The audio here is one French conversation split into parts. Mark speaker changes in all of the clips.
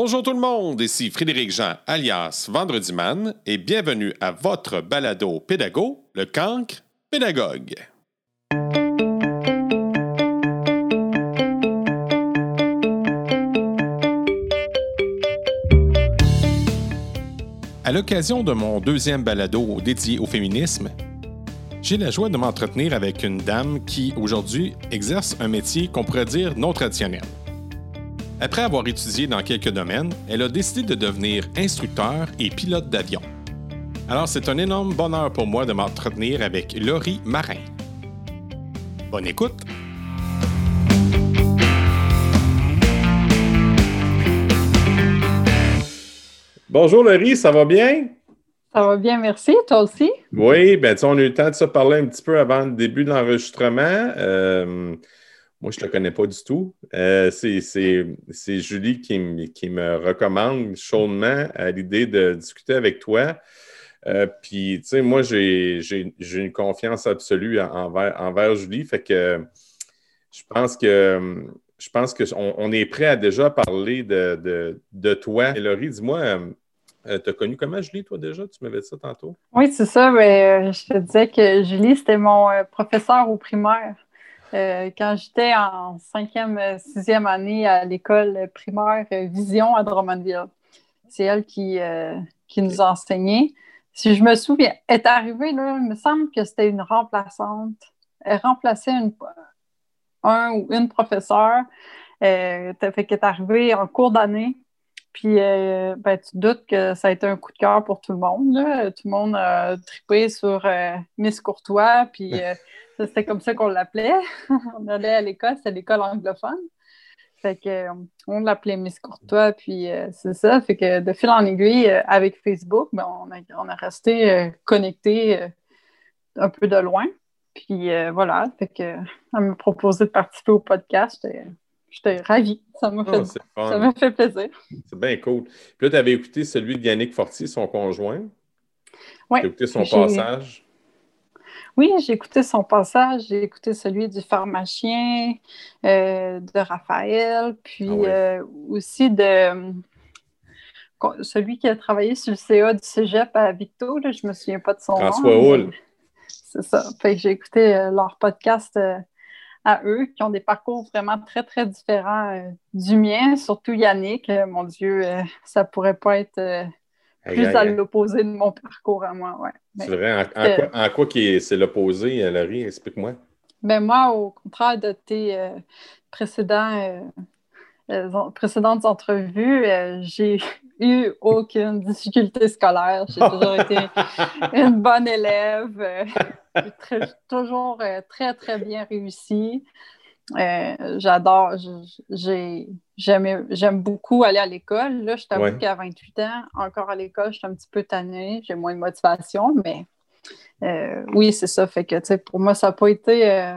Speaker 1: Bonjour tout le monde, ici Frédéric Jean alias Vendredi Man et bienvenue à votre balado pédago, le cancre pédagogue. À l'occasion de mon deuxième balado dédié au féminisme, j'ai la joie de m'entretenir avec une dame qui, aujourd'hui, exerce un métier qu'on pourrait dire non traditionnel. Après avoir étudié dans quelques domaines, elle a décidé de devenir instructeur et pilote d'avion. Alors, c'est un énorme bonheur pour moi de m'entretenir avec Laurie Marin. Bonne écoute! Bonjour Laurie, ça va bien?
Speaker 2: Ça va bien, merci. Toi aussi?
Speaker 1: Oui, bien, on a eu le temps de se parler un petit peu avant le début de l'enregistrement. Euh, moi, je ne te connais pas du tout. Euh, c'est Julie qui, me recommande chaudement à l'idée de discuter avec toi. Euh, puis, tu sais, moi, j'ai une confiance absolue envers, Julie. Fait que je pense que je pense qu'on on est prêt à déjà parler de, toi. Et Laurie, dis-moi, euh, tu as connu comment Julie, toi, déjà? Tu m'avais dit ça tantôt?
Speaker 2: Oui, c'est ça. Mais, euh, je te disais que Julie, c'était mon euh, professeur au primaire. Quand j'étais en cinquième, sixième année à l'école primaire Vision à Drummondville. C'est elle qui, qui nous a enseigné. Si je me souviens, elle est arrivée, là, il me semble que c'était une remplaçante. Elle remplaçait un ou une professeure. Euh, fait est arrivée en cours d'année. Puis, euh, ben, tu doutes que ça a été un coup de cœur pour tout le monde. Tout le monde a trippé sur euh, Miss Courtois, puis euh, c'était comme ça qu'on l'appelait. on allait à l'école, c'était l'école anglophone. Fait que, on l'appelait Miss Courtois, puis c'est ça. Fait que de fil en aiguille, avec Facebook, ben, on, a, on a resté connectés un peu de loin. Puis voilà, fait que, elle m'a proposé de participer au podcast. J'étais ravie. Ça m'a ah, fait, fait, plaisir.
Speaker 1: C'est bien cool. Puis là, tu avais écouté celui de Yannick Fortier, son conjoint?
Speaker 2: Oui.
Speaker 1: Tu as écouté son passage?
Speaker 2: Oui, j'ai écouté son passage. J'ai écouté celui du pharmacien, euh, de Raphaël, puis ah euh, aussi de euh, celui qui a travaillé sur le CA du cégep à Victo. je ne me souviens pas de son nom.
Speaker 1: François Hull.
Speaker 2: C'est ça. j'ai écouté leur podcast à eux, qui ont des parcours vraiment très, très différents euh, du mien, surtout Yannick. Euh, mon Dieu, ça euh, ça pourrait pas être plus à l'opposé de mon parcours à moi. Ouais.
Speaker 1: C'est vrai. En, quoi, c'est l'opposé, Laurie? Explique-moi.
Speaker 2: Ben moi, au contraire de tes précédents précédentes entrevues, j'ai eu aucune difficulté scolaire. J'ai toujours été une bonne élève. Euh, toujours très, très bien réussi. J'adore, j'aime beaucoup aller à l'école. Là, je t'avoue qu'à 28 ans, encore à l'école, je suis un petit peu tannée, j'ai moins de motivation, mais oui, c'est ça. Fait que, pour moi, ça n'a pas été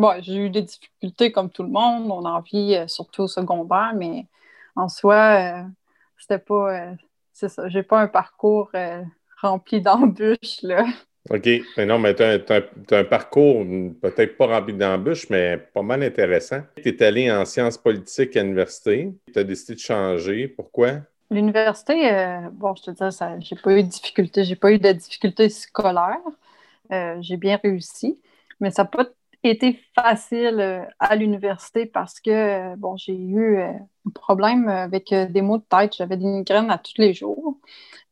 Speaker 2: Bon, j'ai eu des difficultés comme tout le monde. On en vit euh, surtout au secondaire, mais en soi, euh, c'était pas. Euh, c'est ça. J'ai pas un parcours rempli d'embûches, là.
Speaker 1: OK. Mais non, mais tu as, un parcours peut-être pas rempli d'embûches, mais pas mal intéressant. Tu es allé en sciences politiques à l'université. Tu as décidé de changer. Pourquoi?
Speaker 2: L'université, bon, je te dis, j'ai pas eu de difficultés. J'ai pas eu de difficultés scolaires. j'ai bien réussi. Mais ça n'a pas été facile euh, à l'université parce que, euh, bon, j'ai eu euh, un problème avec des maux de tête. J'avais des migraines à tous les jours.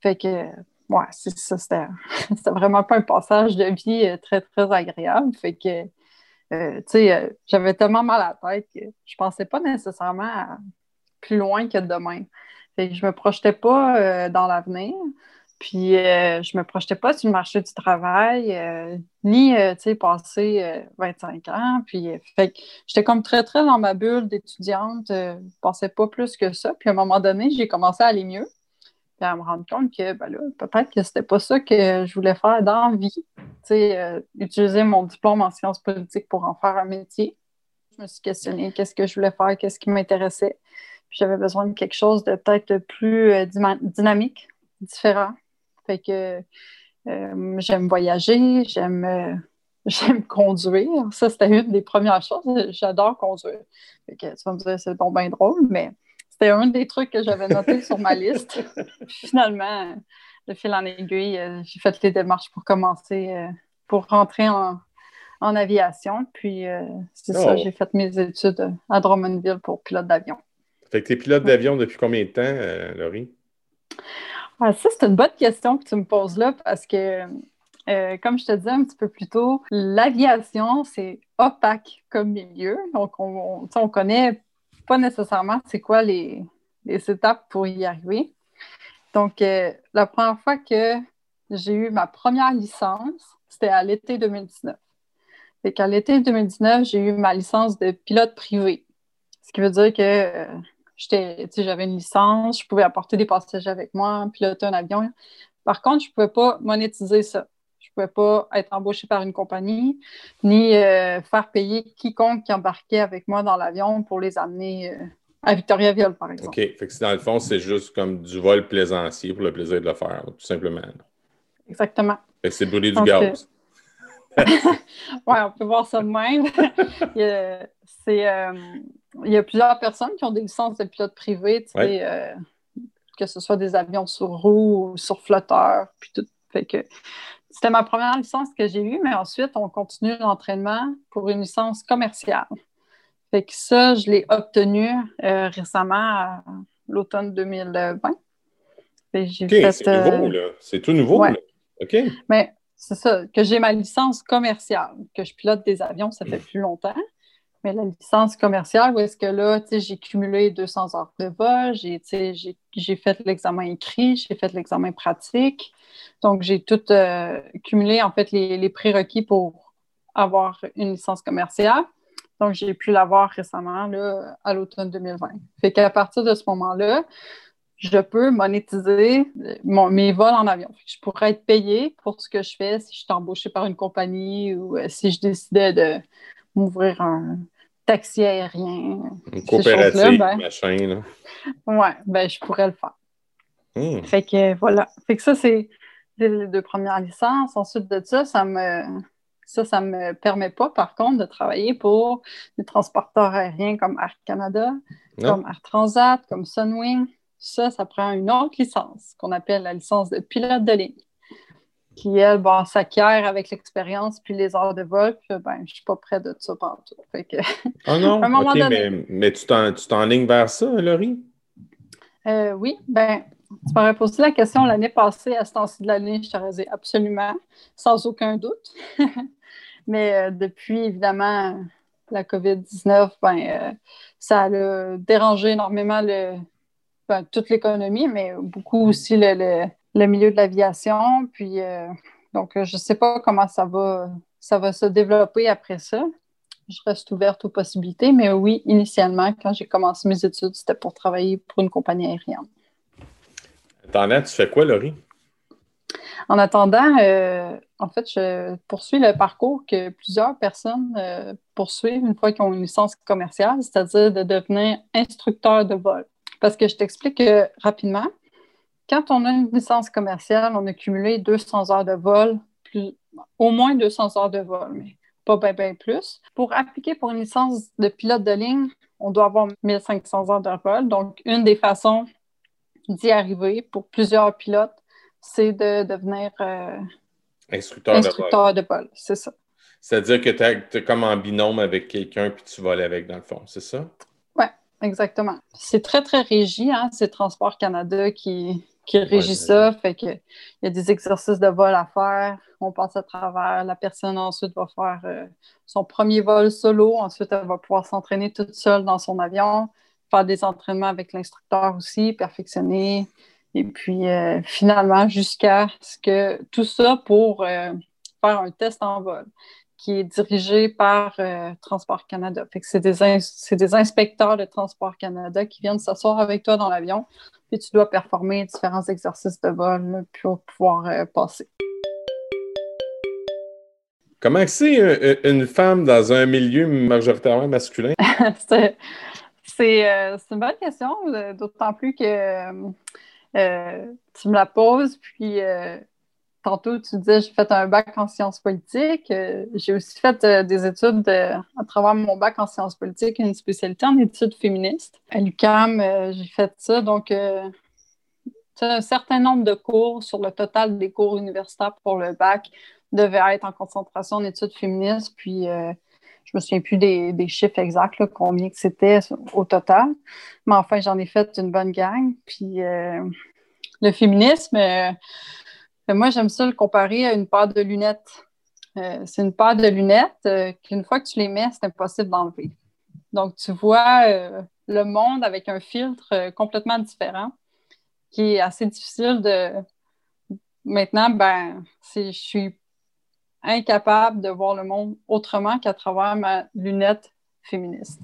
Speaker 2: Fait que, ouais, c'est ça, c'était vraiment pas un passage de vie très, très agréable. Fait que, tu sais, j'avais tellement mal à la tête que je pensais pas nécessairement plus loin que demain. Fait que je me projetais pas dans l'avenir. Puis, euh, je me projetais pas sur le marché du travail, euh, ni, euh, tu sais, passer 25 ans. Puis, fait j'étais comme très, très dans ma bulle d'étudiante. je pensais pas plus que ça. Puis, à un moment donné, j'ai commencé à aller mieux. Puis, à me rendre compte que, ben là, peut-être que c'était pas ça que je voulais faire dans la vie. Tu sais, utiliser mon diplôme en sciences politiques pour en faire un métier. Je me suis questionnée qu'est-ce que je voulais faire, qu'est-ce qui m'intéressait? Puis, j'avais besoin de quelque chose de peut-être plus dynamique, différent. Fait que euh, j'aime voyager, j'aime euh, j'aime conduire. Ça, c'était une des premières choses. J'adore conduire. Fait que tu vas me dire, c'est bon, bien drôle, mais c'était un des trucs que j'avais noté sur ma liste. finalement, de fil en aiguille, euh, j'ai fait les démarches pour commencer, pour rentrer en, aviation. Puis, c'est ça, oh. j'ai fait mes études à Drummondville pour pilote d'avion.
Speaker 1: Fait que tu es pilote d'avion depuis combien de temps, Laurie?
Speaker 2: Ah, ça, c'est une bonne question que tu me poses là parce que, comme je te disais un petit peu plus tôt, l'aviation, c'est opaque comme milieu. Donc, on, on, connaît pas nécessairement c'est quoi les, étapes pour y arriver. Donc, euh, la première fois que j'ai eu ma première licence, c'était à l'été 2019. Et qu'à l'été 2019, j'ai eu ma licence de pilote privé. Ce qui veut dire que euh, j'avais une licence, je pouvais apporter des passagers avec moi, piloter un avion. Par contre, je ne pouvais pas monétiser ça. Je ne pouvais pas être embauché par une compagnie, ni euh, faire payer quiconque qui embarquait avec moi dans l'avion pour les amener à Victoriaville, par exemple.
Speaker 1: OK. Fait que dans le fond, c'est juste comme du vol plaisancier pour le plaisir de le faire, tout simplement.
Speaker 2: Exactement.
Speaker 1: Fait que c'est brûler du gaz.
Speaker 2: oui, on peut voir ça de même. y a, euh, il, y a, plusieurs personnes qui ont des licences de pilote privé, tu sais, euh, que ce soit des avions sur roue ou sur flotteur, puis tout. Fait que c'était ma première licence que j'ai eue, mais ensuite, on continue l'entraînement pour une licence commerciale. Fait que ça, je l'ai obtenu euh, récemment à l'automne 2020. OK,
Speaker 1: c'est nouveau, euh, là. C'est tout nouveau, là. OK.
Speaker 2: Mais c'est ça, que j'ai ma licence commerciale, que je pilote des avions, ça fait plus longtemps. Mais la licence commerciale, où est-ce que là, j'ai cumulé 200 heures de vol, j'ai fait l'examen écrit, j'ai fait l'examen pratique. Donc, j'ai tout euh, cumulé, en fait, les, les prérequis pour avoir une licence commerciale. Donc, j'ai pu l'avoir récemment, là, à l'automne 2020. Fait qu'à partir de ce moment-là, je peux monétiser mes vols en avion. je pourrais être payé pour ce que je fais si je suis embauchée par une compagnie ou euh, si je décidais de m'ouvrir un taxi aérien.
Speaker 1: Une coopérative, ben, machin. Là.
Speaker 2: Ouais, ben je pourrais le faire.
Speaker 1: Hmm.
Speaker 2: Fait que voilà. Fait que ça, c'est les deux premières licences. Ensuite de ça, ça me ça, ça ne me permet pas, par contre, de travailler pour des transporteurs aériens comme Air Canada, comme Air Transat, comme Sunwing. Ça, ça prend une autre licence qu'on appelle la licence de pilote de ligne qui, elle, bon, s'acquiert avec l'expérience puis les heures de vol. Puis, ben, je ne suis pas près de ça partout. Fait que,
Speaker 1: oh non, mais, mais, tu t'enlignes vers ça, Laurie?
Speaker 2: Euh, oui, ben, tu m'aurais posé la question l'année passée, à ce temps-ci de l'année, je t'aurais dit absolument, sans aucun doute. Mais euh, depuis, évidemment, la COVID-19, ben, euh, ça a dérangé énormément le, ben, toute l'économie, mais beaucoup aussi le, milieu de l'aviation. Puis, euh, donc, je ne sais pas comment ça va, ça va se développer après ça. Je reste ouverte aux possibilités, mais oui, initialement, quand j'ai commencé mes études, c'était pour travailler pour une compagnie aérienne.
Speaker 1: Attends, tu fais quoi, Laurie?
Speaker 2: En attendant, euh, en fait, je poursuis le parcours que plusieurs personnes euh, poursuivent une fois qu'ils ont une licence commerciale, c'est-à-dire de devenir instructeur de vol. Parce que je t'explique rapidement, quand on a une licence commerciale, on a cumulé 200 heures de vol, au moins 200 heures de vol, mais pas bien plus. Pour appliquer pour une licence de pilote de ligne, on doit avoir 1500 heures de vol. Donc, une des façons d'y arriver pour plusieurs pilotes, c'est de devenir euh,
Speaker 1: instructeur,
Speaker 2: de vol. C'est ça.
Speaker 1: C'est-à-dire que tu es, comme en binôme avec quelqu'un puis tu voles avec dans le fond, c'est ça?
Speaker 2: Oui, exactement. C'est très, très régi. Hein? C'est Transport Canada qui, qui régit ça. Fait que, il y a des exercices de vol à faire. On passe à travers. La personne ensuite va faire euh, son premier vol solo. Ensuite, elle va pouvoir s'entraîner toute seule dans son avion, faire des entraînements avec l'instructeur aussi, perfectionner. Et puis euh, finalement, jusqu'à ce que tout ça pour euh, faire un test en vol qui est dirigé par euh, Transport Canada. Fait que c'est des, des, inspecteurs de Transport Canada qui viennent s'asseoir avec toi dans l'avion, puis tu dois performer différents exercices de vol pour pouvoir passer.
Speaker 1: Comment c'est une femme dans un milieu majoritairement masculin?
Speaker 2: c'est une bonne question, d'autant plus que euh, tu me la poses, puis euh, tantôt, tu disais, j'ai fait un bac en sciences politiques. Euh, j'ai aussi fait euh, des études à travers mon bac en sciences politiques, une spécialité en études féministes. À l'UCAM, euh, j'ai fait ça. Donc, un certain nombre de cours sur le total des cours universitaires pour le bac devaient être en concentration en études féministes. Puis, je me souviens plus des, chiffres exacts, combien que c'était au total. Mais enfin, j'en ai fait une bonne gang. Puis, le féminisme moi, j'aime ça le comparer à une paire de lunettes. Euh, c'est une paire de lunettes euh, qu'une fois que tu les mets, c'est impossible d'enlever. Donc, tu vois euh, le monde avec un filtre complètement différent qui est assez difficile de. Maintenant, ben, je suis incapable de voir le monde autrement qu'à travers ma lunette féministe.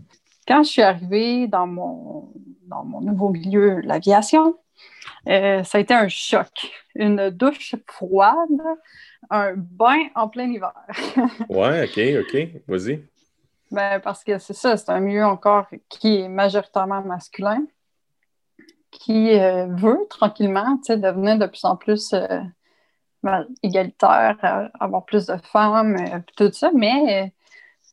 Speaker 2: Quand je suis arrivée dans mon, dans mon nouveau milieu, l'aviation, euh, ça a été un choc. Une douche froide, un bain en plein hiver.
Speaker 1: ouais, OK, OK. Vas-y.
Speaker 2: Ben, parce que c'est ça, c'est un milieu encore qui est majoritairement masculin, qui euh, veut tranquillement devenir de plus en plus euh, ben, égalitaire, avoir plus de femmes, tout ça, mais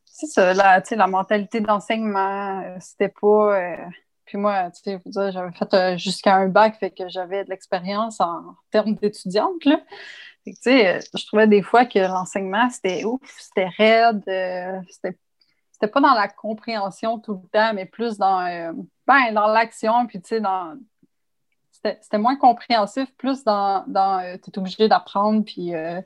Speaker 2: c'est ça, la, la mentalité d'enseignement, c'était pas puis moi, tu sais, j'avais fait euh, jusqu'à un bac, fait que j'avais de l'expérience en termes d'étudiante, là. tu sais, euh, je trouvais des fois que l'enseignement, c'était ouf, c'était raide, euh, c'était pas dans la compréhension tout le temps, mais plus dans, ben, dans l'action, puis tu sais, dans, c'était moins compréhensif, plus dans, dans euh, tu es obligé d'apprendre, puis euh,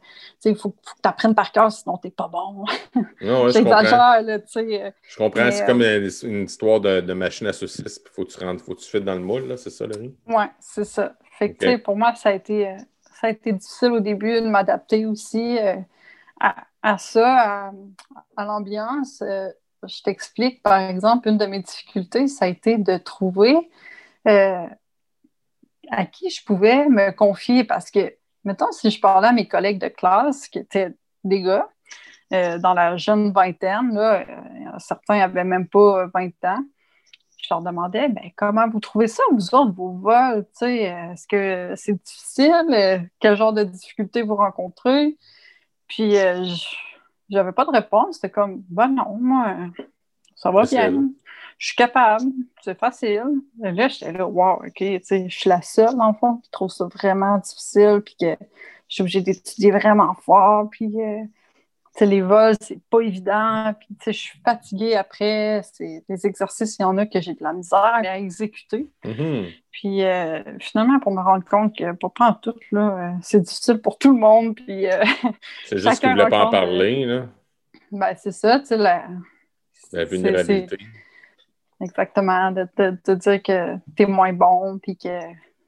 Speaker 2: il faut, faut, que tu apprennes par cœur, sinon tu n'es pas bon.
Speaker 1: J'exagère, là, tu sais. Euh, je comprends, c'est comme une, histoire de, de, machine à saucisse, il faut que tu rentres, faut que tu fites dans le moule, c'est ça, Laurie?
Speaker 2: Oui, c'est ça. Fait que, pour moi, ça a été, ça a été difficile au début de m'adapter aussi à, à, ça, à, à l'ambiance. je t'explique, par exemple, une de mes difficultés, ça a été de trouver à qui je pouvais me confier parce que, mettons, si je parlais à mes collègues de classe qui étaient des gars, euh, dans la jeune vingtaine, là, euh, certains n'avaient même pas 20 ans, je leur demandais ben, comment vous trouvez ça, vous autres, vos vols, est-ce que c'est difficile? Quel genre de difficultés vous rencontrez? Puis, euh, j'avais pas de réponse. C'était comme, ben non, moi, ça va bien je suis capable, c'est facile. Là, j'étais là, wow, OK, tu sais, je suis la seule, en fond, qui trouve ça vraiment difficile, puis que je suis obligée d'étudier vraiment fort, puis, euh, tu sais, les vols, c'est pas évident, puis, tu sais, je suis fatiguée après. C'est des exercices, il y en a que j'ai de la misère à exécuter.
Speaker 1: Mm-hmm.
Speaker 2: Puis, euh, finalement, pour me rendre compte que, pour prendre tout, là, euh, c'est difficile pour tout le monde, puis...
Speaker 1: c'est juste qu'ils ne voulaient pas en parler, là.
Speaker 2: Ben, c'est ça, tu sais, la...
Speaker 1: La vulnérabilité.
Speaker 2: Exactement, de te dire que tu es moins bon, puis que.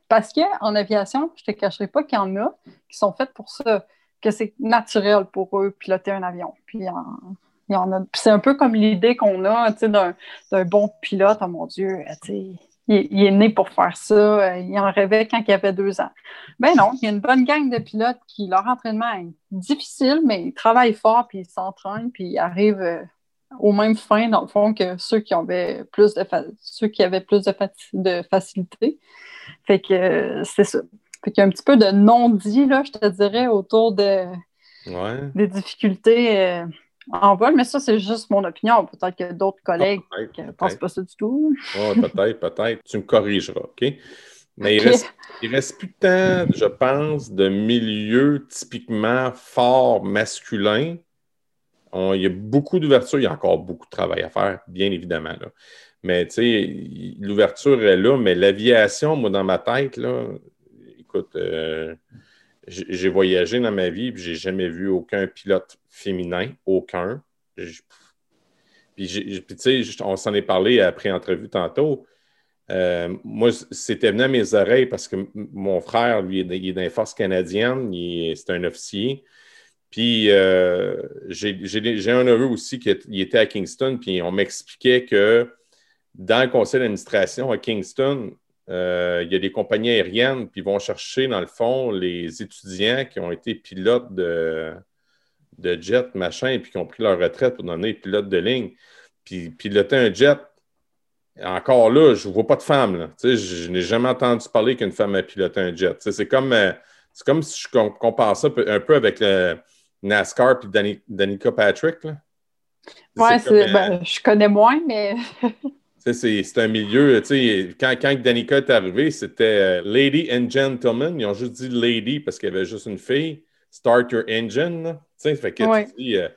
Speaker 2: Parce qu'en aviation, je te cacherai pas qu'il y en a qui sont faits pour ça, que c'est naturel pour eux piloter un avion. Puis il y en a. c'est un peu comme l'idée qu'on a d'un, d'un bon pilote, oh mon Dieu, il, il, est né pour faire ça, il en rêvait quand il avait deux ans. Ben non, il y a une bonne gang de pilotes qui, leur entraînement est difficile, mais ils travaillent fort, puis ils s'entraînent, puis ils arrivent euh, au même fin, dans le fond, que ceux qui avaient plus de, ceux qui avaient plus de, de facilité. Fait que c'est ça. Fait qu'il y a un petit peu de non-dit, là, je te dirais, autour de, des difficultés euh, en vol, mais ça, c'est juste mon opinion. Peut-être que d'autres collègues ne pensent pas ça du tout.
Speaker 1: peut-être, peut-être. Tu me corrigeras, OK? Mais il, reste, il reste plus temps, je pense, de milieux typiquement forts masculins il y a beaucoup d'ouverture, il y a encore beaucoup de travail à faire, bien évidemment. Mais tu l'ouverture est là, mais l'aviation, moi, dans ma tête, là, écoute, euh, j'ai voyagé dans ma vie et j'ai jamais vu aucun pilote féminin, aucun. Puis, tu sais, on s'en est parlé après entrevue tantôt. Euh, moi, c'était venu à mes oreilles parce que mon frère, lui, il est dans les forces canadiennes, c'est un officier. Puis euh, j'ai un neveu aussi qui était à Kingston, puis on m'expliquait que dans le conseil d'administration à Kingston, euh, il y a des compagnies aériennes, qui vont chercher, dans le fond, les étudiants qui ont été pilotes de, de jet, machin, puis qui ont pris leur retraite pour donner pilote de ligne. Puis piloter un jet, encore là, je ne vois pas de femme. Je, n'ai jamais entendu parler qu'une femme a piloté un jet. C'est comme. Euh, comme si je compare ça un peu avec le NASCAR et Danica Patrick. Là.
Speaker 2: Ouais, ben, je connais moins, mais.
Speaker 1: c'est un milieu, tu sais, quand, quand Danica est arrivé, c'était euh, Lady and Gentleman. Ils ont juste dit Lady parce qu'il y avait juste une fille. Start your engine. Tu sais, fait que tu dis, euh,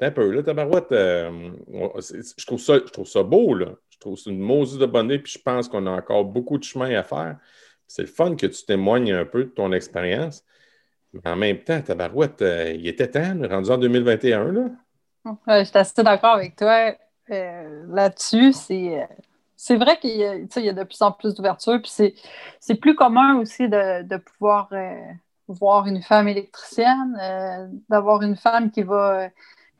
Speaker 1: un peu, là, tabarouette, euh, je, trouve ça, je trouve ça beau, là. Je trouve c'est une mose de bonnet, puis je pense qu'on a encore beaucoup de chemin à faire. C'est le fun que tu témoignes un peu de ton expérience. Mais en même temps, tabarouette, il était temps, rendu en 2021, là.
Speaker 2: je suis assez d'accord avec toi. Euh, là-dessus, c'est. C'est vrai qu'il y, a de plus en plus d'ouverture, puis c'est plus commun aussi de, pouvoir euh, voir une femme électricienne, euh, d'avoir une femme qui va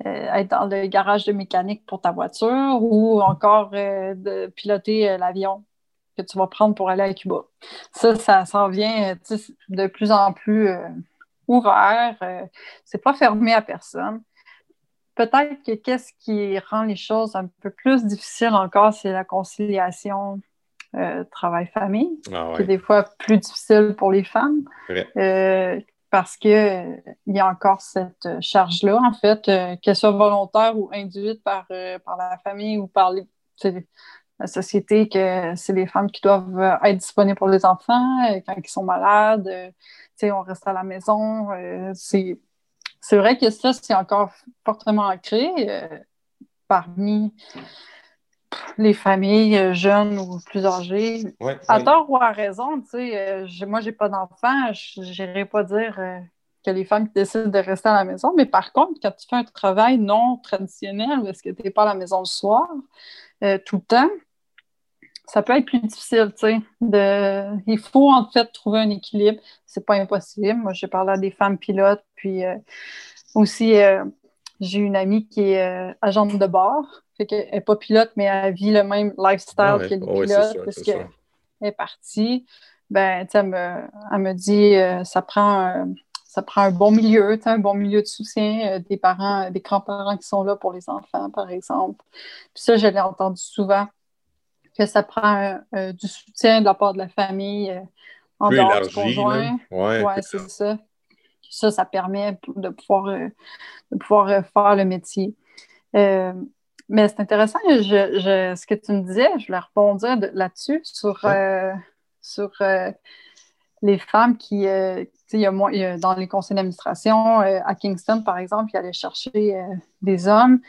Speaker 2: être dans le garage de mécanique pour ta voiture ou encore de piloter l'avion que tu vas prendre pour aller à Cuba. Ça, ça s'en vient de plus en plus ouvert. c'est pas fermé à personne peut-être que qu'est-ce qui rend les choses un peu plus difficiles encore, c'est la conciliation euh, travail-famille, ah qui est des fois plus difficile pour les femmes. Euh, parce qu'il euh, il y a encore cette charge-là, en fait, qu'elle soit volontaire ou induite par, par la famille ou par la société, que c'est les femmes qui doivent être disponibles pour les enfants quand ils sont malades. on reste à la maison. c'est c'est vrai que ça, c'est encore fortement ancré euh, parmi les familles euh, jeunes ou plus âgées. à tort ou à raison, tu sais, euh, moi, j'ai pas d'enfant, je n'irai pas dire que les femmes qui décident de rester à la maison, mais par contre, quand tu fais un travail non traditionnel, est-ce que tu n'es pas à la maison le soir, tout le temps, ça peut être plus difficile, tu sais. De... Il faut en fait trouver un équilibre. C'est pas impossible. Moi, j'ai parlé à des femmes pilotes, puis euh, aussi, euh, j'ai une amie qui est euh, agente de bord. Fait qu'elle n'est pas pilote, mais elle vit le même lifestyle que les pilotes parce qu'elle est partie. Ben, tu sais, elle me, dit ça prend ça prend un bon milieu, un bon milieu de soutien, des parents, des grands-parents qui sont là pour les enfants, par exemple. Puis ça, je l'ai entendu souvent que ça prend euh, du soutien de la part de la famille euh, en dehors du conjoint.
Speaker 1: Oui,
Speaker 2: ouais, c'est ça. Ça, ça permet de pouvoir, euh, de pouvoir faire le métier. mais c'est intéressant, ce que tu me disais, je voulais rebondir là-dessus sur, sur les femmes qui, il y, a, dans les conseils d'administration, à Kingston, par exemple, ils allaient chercher des hommes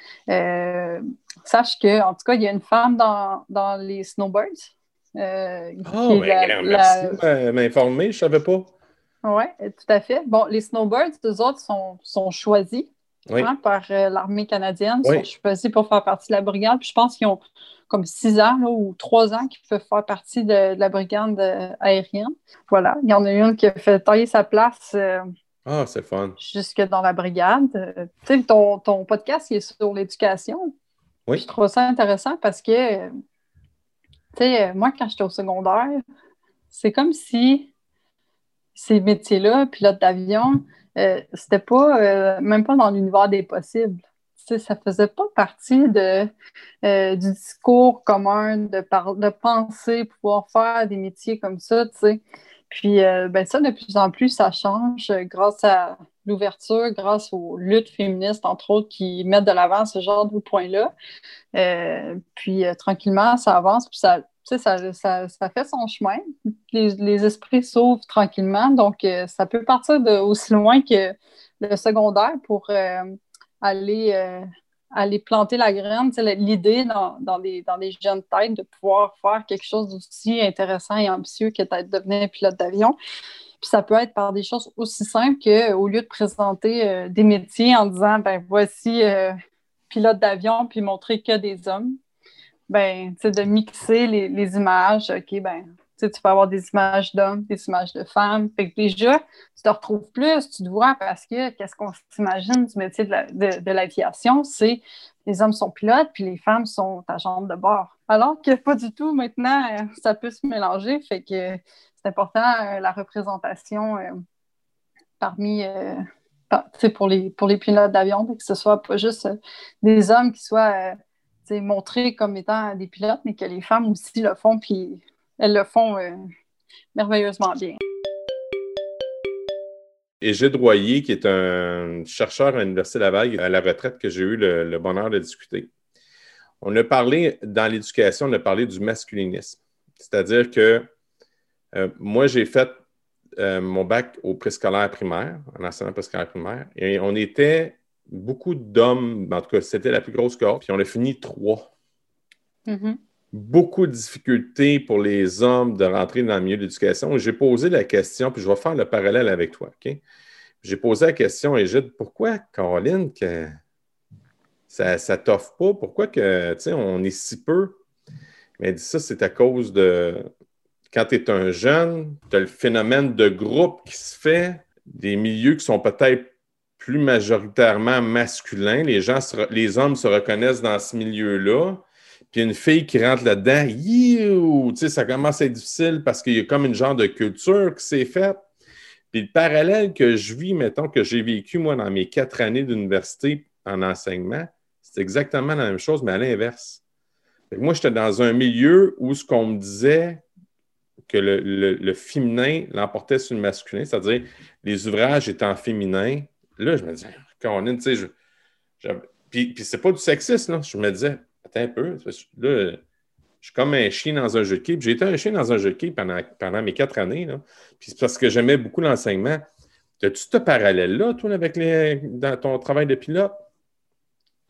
Speaker 2: sache qu'en tout cas, il y a une femme dans, dans les Snowbirds.
Speaker 1: Euh, oh, ben, merci de m'informer, je ne savais pas.
Speaker 2: Oui, tout à fait. Bon, les Snowbirds, eux autres, sont, sont choisis hein, par euh, l'armée canadienne, Ils sont choisis pour faire partie de la brigade. Puis je pense qu'ils ont comme six ans ou trois ans qu'ils peuvent faire partie de, la brigade euh, aérienne. Voilà, il y en a une qui a fait tailler sa place.
Speaker 1: ah, c'est fun.
Speaker 2: Jusque dans la brigade. tu sais, ton, ton podcast, il est sur l'éducation. Je trouve ça intéressant parce que, tu sais, moi, quand j'étais au secondaire, c'est comme si ces métiers-là, pilote d'avion, euh, c'était pas, euh, même pas dans l'univers des possibles. Tu sais, ça faisait pas partie de, euh, du discours commun de, de penser pouvoir faire des métiers comme ça. Puis, ben ça, de plus en plus, ça change grâce à l'ouverture grâce aux luttes féministes, entre autres, qui mettent de l'avant ce genre de points-là. Euh, puis euh, tranquillement, ça avance, puis ça, ça, ça, fait son chemin. Les, esprits s'ouvrent tranquillement, donc euh, ça peut partir de aussi loin que le secondaire pour aller, aller planter la graine. L'idée dans, dans, les, dans jeunes têtes de pouvoir faire quelque chose d'aussi intéressant et ambitieux que d'être devenir pilote d'avion. Puis ça peut être par des choses aussi simples qu'au lieu de présenter euh, des métiers en disant ben voici euh, pilote d'avion puis montrer que des hommes, ben tu de mixer les, les, images, OK, ben tu peux avoir des images d'hommes, des images de femmes. Fait que déjà, tu te retrouves plus, tu te vois parce que qu'est-ce qu'on s'imagine du métier de l'aviation, c'est les hommes sont pilotes puis les femmes sont agentes de bord. Alors que pas du tout maintenant, euh, ça peut se mélanger. Fait que c'est important euh, la représentation euh, parmi pour les pour les pilotes d'avion, que ce soit pas juste des hommes qui soient montrés comme étant des pilotes, mais que les femmes aussi le font, puis elles le font merveilleusement bien.
Speaker 1: Égide Royer, qui est un chercheur à l'Université Laval, à la retraite, que j'ai eu le, bonheur de discuter. On a parlé, dans l'éducation, on a parlé du masculinisme. C'est-à-dire que euh, moi, j'ai fait euh, mon bac au préscolaire primaire, en enseignement préscolaire primaire, et on était beaucoup d'hommes, en tout cas, c'était la plus grosse cohorte, puis on a fini trois. Mm-hmm. Beaucoup de difficultés pour les hommes de rentrer dans le milieu de l'éducation. J'ai posé la question, puis je vais faire le parallèle avec toi. OK? J'ai posé la question, et j'ai dit pourquoi, Caroline, que ça t'offre pas? Pourquoi que, on est si peu? Mais dit ça, c'est à cause de. Quand tu es un jeune, tu as le phénomène de groupe qui se fait, des milieux qui sont peut-être plus majoritairement masculin. Les, gens les hommes se reconnaissent dans ce milieu-là. Puis une fille qui rentre là-dedans, ça commence à être difficile parce qu'il y a comme une genre de culture qui s'est faite. Puis le parallèle que je vis, mettons, que j'ai vécu, moi, dans mes quatre années d'université en enseignement, c'est exactement la même chose, mais à l'inverse. Moi, j'étais dans un milieu où ce qu'on me disait que le, le féminin l'emportait sur le masculin, c'est-à-dire les ouvrages étant féminins, Là, je me disais, Conan, tu sais, puis, puis c'est pas du sexisme, là. Je me disais, attends un peu, là, je suis comme un chien dans un jeu de quai. J'ai été un chien dans un jeu de quai pendant, pendant mes quatre années. Là. Puis c'est parce que j'aimais beaucoup l'enseignement. As-tu ce parallèle-là, toi, avec les, dans ton travail de pilote?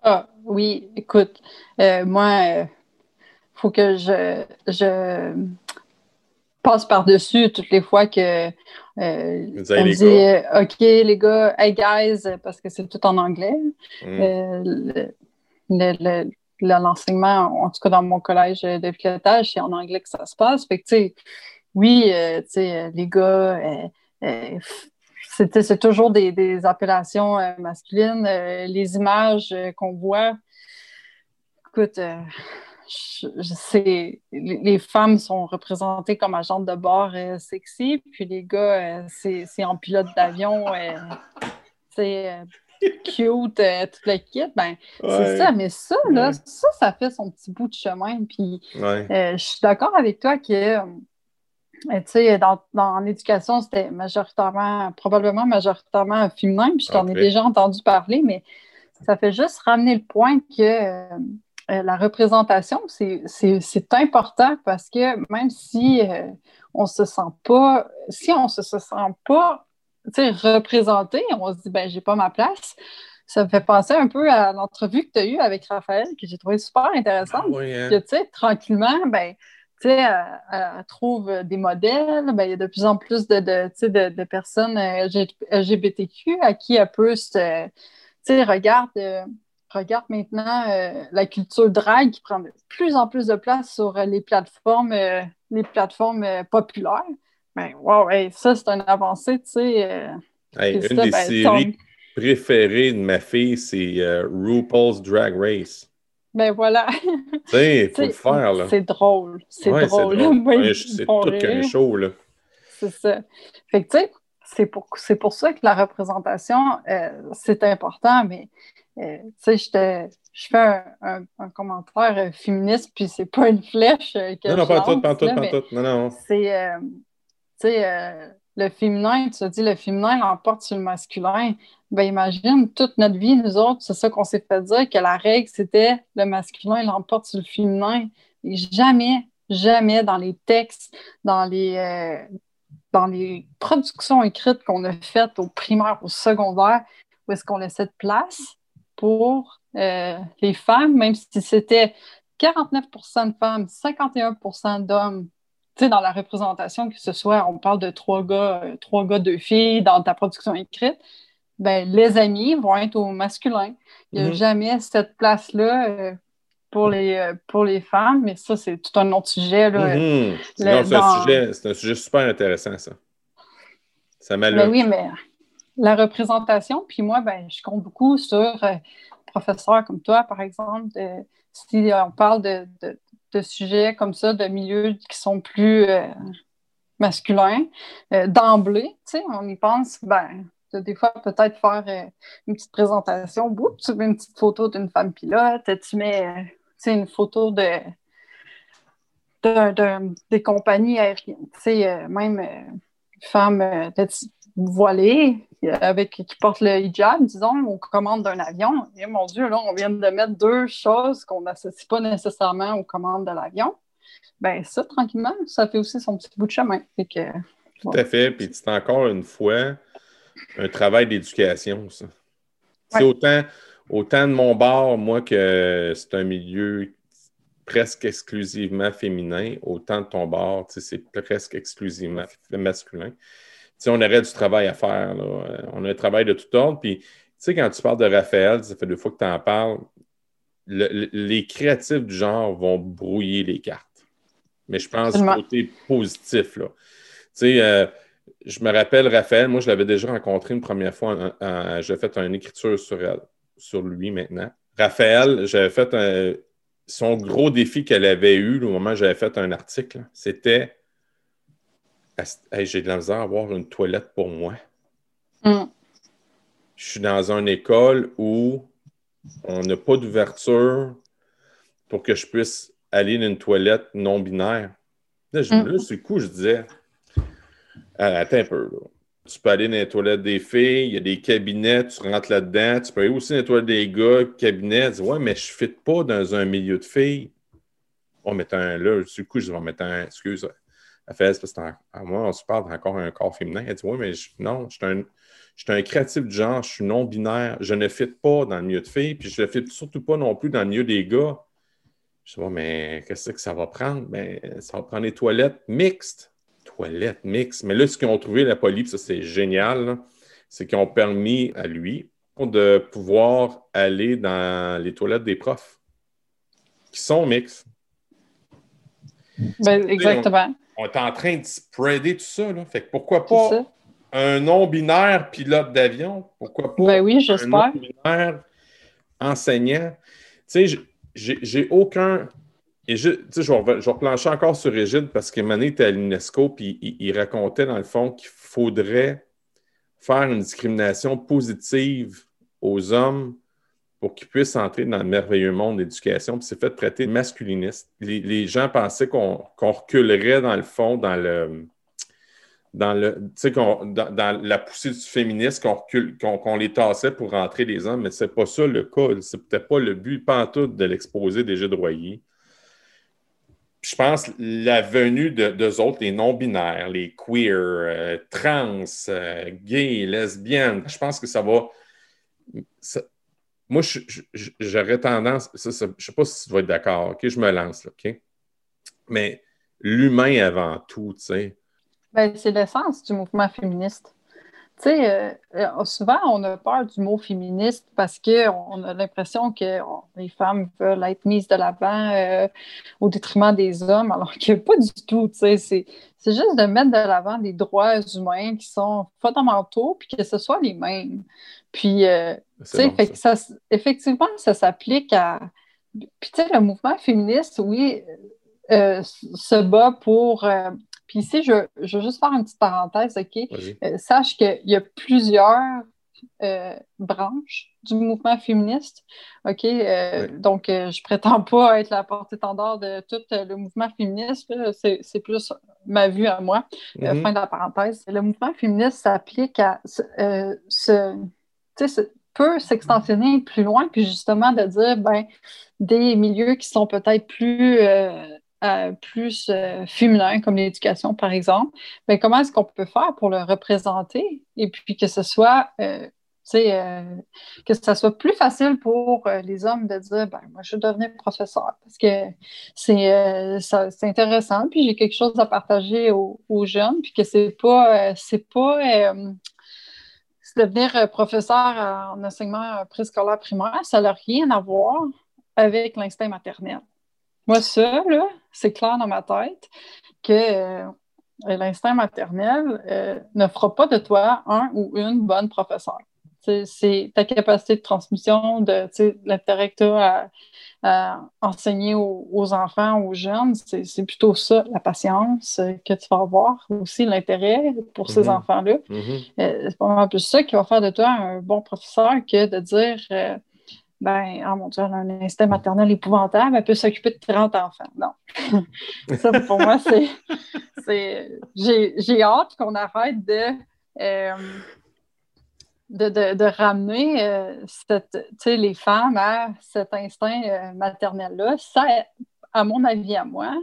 Speaker 2: Ah, oui, écoute, euh, moi, il euh, faut que je, je passe par-dessus toutes les fois que euh, on dit euh, OK, les gars, hey guys, parce que c'est tout en anglais. Mm. L'enseignement, en tout cas dans mon collège de pilotage, c'est en anglais que ça se passe. Fait que, tu sais, oui, tu sais, les gars, c'est toujours des, des appellations masculines. les images qu'on voit, écoute, je, sais, les femmes sont représentées comme agentes de bord euh, sexy, puis les gars, euh, c'est en pilote d'avion, c'est euh, cute, tout le kit. Ben, c'est ça, mais ça, là, ça, ça fait son petit bout de chemin. Puis je suis d'accord avec toi que. Tu sais, dans, dans l'éducation, c'était majoritairement, probablement majoritairement féminin, puis je t'en ai déjà entendu parler, mais ça fait juste ramener le point que euh, la représentation, c'est important parce que même si euh, on se sent pas, si on se, se sent pas représenté, on se dit ben j'ai pas ma place. Ça me fait penser un peu à l'entrevue que tu as eue avec Raphaël, que j'ai trouvé super intéressante. Ah hein. Que tu sais, tranquillement, ben, tu sais, elle, trouve des modèles. Ben, il y a de plus en plus de, de, de personnes euh, LGBTQ à qui elle peut se. Tu sais, regarde regarde maintenant euh, la culture drag qui prend de plus en plus de place sur euh, les plateformes, euh, les plateformes populaires. Ben, wow, ça, c'est une avancée, tu sais.
Speaker 1: une des ben, séries préférées de ma fille, c'est RuPaul's Drag Race.
Speaker 2: Ben voilà.
Speaker 1: tu sais, il faut le faire, là.
Speaker 2: C'est drôle. C'est drôle.
Speaker 1: c'est tout qu'un show, là.
Speaker 2: C'est ça. Fait que, tu sais, c'est pour, pour ça que la représentation, c'est important, mais euh, tu sais, je fais un, commentaire euh, féministe, puis c'est pas une flèche euh, que
Speaker 1: Non, non, pas tout, pas tout, pas tout. Non, non.
Speaker 2: C'est, tu sais, le féminin, tu as dit, le féminin l'emporte sur le masculin. Ben, imagine, toute notre vie, nous autres, c'est ça qu'on s'est fait dire, que la règle, c'était le masculin l'emporte sur le féminin. Et jamais, jamais dans les textes, dans les, dans les productions écrites qu'on a faites au primaire, au secondaire, où est-ce qu'on laissait de place pour euh, les femmes, même si c'était 49% de femmes, 51% d'hommes, sais, dans la représentation, que ce soit, on parle de trois gars, euh, trois gars, deux filles dans ta production écrite, ben, les amis vont être au masculin. Il n'y a mm-hmm. jamais cette place-là euh, pour, les, pour les femmes, mais ça, c'est tout un autre sujet.
Speaker 1: Mm-hmm. c'est, un sujet, c'est un sujet super intéressant, ça. Ça m'a
Speaker 2: ben oui, mais la représentation. Puis moi, ben, je compte beaucoup sur euh, professeurs comme toi, par exemple. si on parle de, sujets comme ça, de milieux qui sont plus euh, masculins, euh, d'emblée, on y pense, ben, des fois, peut-être faire une petite présentation. Boum, tu mets une petite photo d'une femme pilote, tu mets une photo de, des compagnies aériennes. même femme voilés, avec, qui portent le hijab, disons, aux commandes d'un avion. Et mon Dieu, là, on vient de mettre deux choses qu'on n'associe pas nécessairement aux commandes de l'avion. Ben ça, tranquillement, ça fait aussi son petit bout de chemin. que,
Speaker 1: Tout à fait. Puis c'est encore une fois un travail d'éducation, ça. C'est autant, autant de mon bord, moi, que c'est un milieu presque exclusivement féminin, autant de ton bord, c'est presque exclusivement masculin. On aurait du travail à faire. On a un travail de tout ordre. Puis, tu sais, quand tu parles de Raphaël, ça fait deux fois que tu en parles, les créatifs du genre vont brouiller les cartes. Mais je pense du côté positif. Là. Tu sais, euh, je me rappelle Raphaël, moi, je l'avais déjà rencontré une première fois. J'ai fait une écriture sur, elle, sur lui maintenant. Raphaël, j'avais fait un, son gros défi qu'elle avait eu au moment où j'avais fait un article, c'était j'ai de la misère à avoir une toilette pour moi. Mm. Je suis dans une école où on n'a pas d'ouverture pour que je puisse aller dans une toilette non binaire. Là, je, mm. coup, je disais ah, Attends un peu. Tu peux aller dans les toilettes des filles, il y a des cabinets, tu rentres là-dedans. Tu peux aller aussi dans les toilettes des gars, cabinet. Tu dis Ouais, mais je ne fit pas dans un milieu de filles. On met un là, du coup, je vais mettre un. Excuse. Elle fait, parce que moi, on se parle encore un corps féminin. Elle dit Ouais, mais non, je suis un. Créatif de genre, je suis non-binaire, je ne fit pas dans le milieu de filles, puis je ne fit surtout pas non plus dans le milieu des gars. Je dis, mais qu'est-ce que ça va prendre? Ben, ça va prendre des toilettes mixtes. Toilettes mixtes. Mais là, ce qu'ils ont trouvé, la police, ça c'est génial, c'est qu'ils ont permis à lui de pouvoir aller dans les toilettes des profs qui sont mixtes.
Speaker 2: Ben, exactement.
Speaker 1: On, est en train de spreader tout ça. Là. Fait que pourquoi pas un non-binaire pilote d'avion? Pourquoi pas
Speaker 2: ben oui, un
Speaker 1: non-binaire enseignant? Tu sais, j'ai aucun. Et je, je, vais, je replancher encore sur Régide parce que Mané était à l'UNESCO, puis il, racontait dans le fond qu'il faudrait faire une discrimination positive aux hommes pour qu'ils puissent entrer dans le merveilleux monde de l'éducation. Puis c'est fait traiter masculiniste. Les, gens pensaient qu'on reculerait dans le fond, dans le, dans, le, dans, la poussée du féminisme, qu'on les tassait pour rentrer les hommes, mais c'est pas ça le cas. C'est peut-être pas le but, pas tout, de l'exposer déjà de Royer. Je pense la venue de d'eux autres, les non-binaires, les queer, euh, trans, euh, gays, lesbiennes, je pense que ça va. Moi, j'aurais tendance. je ne sais pas si tu vas être d'accord, OK? Je me lance, OK? Mais l'humain avant tout, tu sais
Speaker 2: ben, c'est l'essence du mouvement féministe. Tu sais, euh, euh, souvent, on a peur du mot féministe parce qu'on a l'impression que les femmes veulent être mises de l'avant euh, au détriment des hommes, alors que pas du tout. Tu sais, c'est, juste de mettre de l'avant des droits humains qui sont fondamentaux, puis que ce soit les mêmes. Puis, ça, effectivement, ça s'applique à. Puis, tu sais, le mouvement féministe, oui, se bat pour puis ici, je, je, veux juste faire une petite parenthèse, OK? Euh, sache qu'il y a plusieurs euh, branches du mouvement féministe. OK? Euh, donc, je prétends pas être la porte-étendard de tout le mouvement féministe. C'est plus ma vue à moi. Mm-hmm. fin de la parenthèse. Le mouvement féministe s'applique à ce, peut s'extensionner plus loin, puis justement de dire, ben, des milieux qui sont peut-être plus euh, plus euh, féminin, comme l'éducation, par exemple, mais comment est-ce qu'on peut faire pour le représenter et puis que ce soit, euh, que ça soit plus facile pour les hommes de dire, ben, moi, je veux devenir professeur parce que c'est intéressant, puis j'ai quelque chose à partager aux, jeunes, puis que c'est pas, c'est pas devenir professeur en enseignement préscolaire primaire, ça n'a rien à voir avec l'instinct maternel. Moi, ça, c'est clair dans ma tête que euh, l'instinct maternel euh, ne fera pas de toi un ou une bonne professeure. C'est ta capacité de transmission, de l'intérêt que tu as à, enseigner aux, enfants, aux jeunes, c'est plutôt ça, la patience euh, que tu vas avoir, aussi l'intérêt pour ces mm-hmm. enfants-là. Mm-hmm. c'est pas mal plus ça qui va faire de toi un bon professeur que de dire ben, oh mon Dieu, elle a un instinct maternel épouvantable, elle peut s'occuper de 30 enfants. Non. ça, pour moi, c'est. J'ai hâte qu'on arrête de de, ramener les femmes à cet instinct maternel-là. Ça, à mon avis, à moi,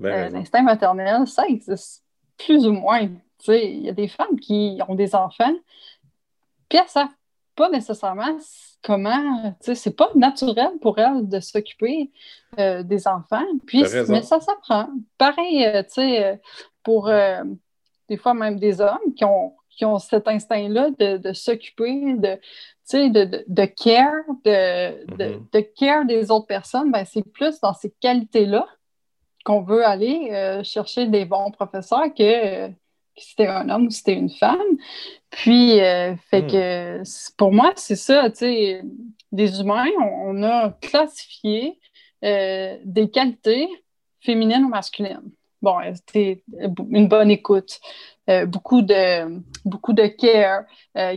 Speaker 2: l'instinct maternel, ça existe plus ou moins. Il y a des femmes qui ont des enfants, puis elles savent pas nécessairement comment, tu sais, c'est pas naturel pour elles de s'occuper euh, des enfants. Puis, mais ça s'apprend. Pareil, euh, tu sais, euh, pour des fois même des hommes qui ont, qui ont cet instinct-là de, s'occuper de, de, de, care, de, mm-hmm. de, care des autres personnes, ben, c'est plus dans ces qualités-là qu'on veut aller chercher des bons professeurs que si c'était un homme ou si c'était une femme. Puis, euh, fait hmm. que pour moi, c'est ça, tu sais, des humains, on, a classifié euh, des qualités féminines ou masculines. Bon, c'était une bonne écoute, euh, beaucoup, de, beaucoup de care,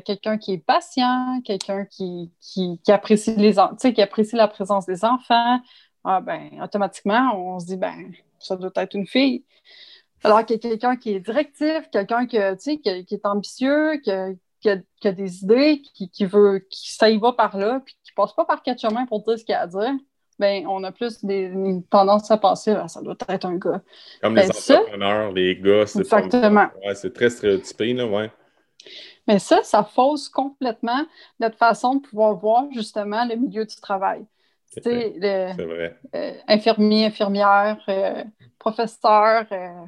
Speaker 2: quelqu'un qui est patient, quelqu'un qui, qui, apprécie les, qui apprécie la présence des enfants. Ah, ben, automatiquement, on se dit, ben, ça doit être une fille. Alors qu'il y a quelqu'un qui est directif, quelqu'un qui, qui, est ambitieux, qui a, des idées, qui, veut, qui ça y va par là, puis qui passe pas par quatre chemins pour dire ce qu'il a à dire, ben, on a plus des, une tendance à penser, ah, ça doit être un gars.
Speaker 1: Comme les ben, entrepreneurs, les gars, c'est
Speaker 2: Exactement.
Speaker 1: c'est très stéréotypé, là, ouais.
Speaker 2: Mais ça, ça fausse complètement notre façon de pouvoir voir justement le milieu du travail. C'est vrai. Euh, infirmier, infirmière, euh, professeur, euh,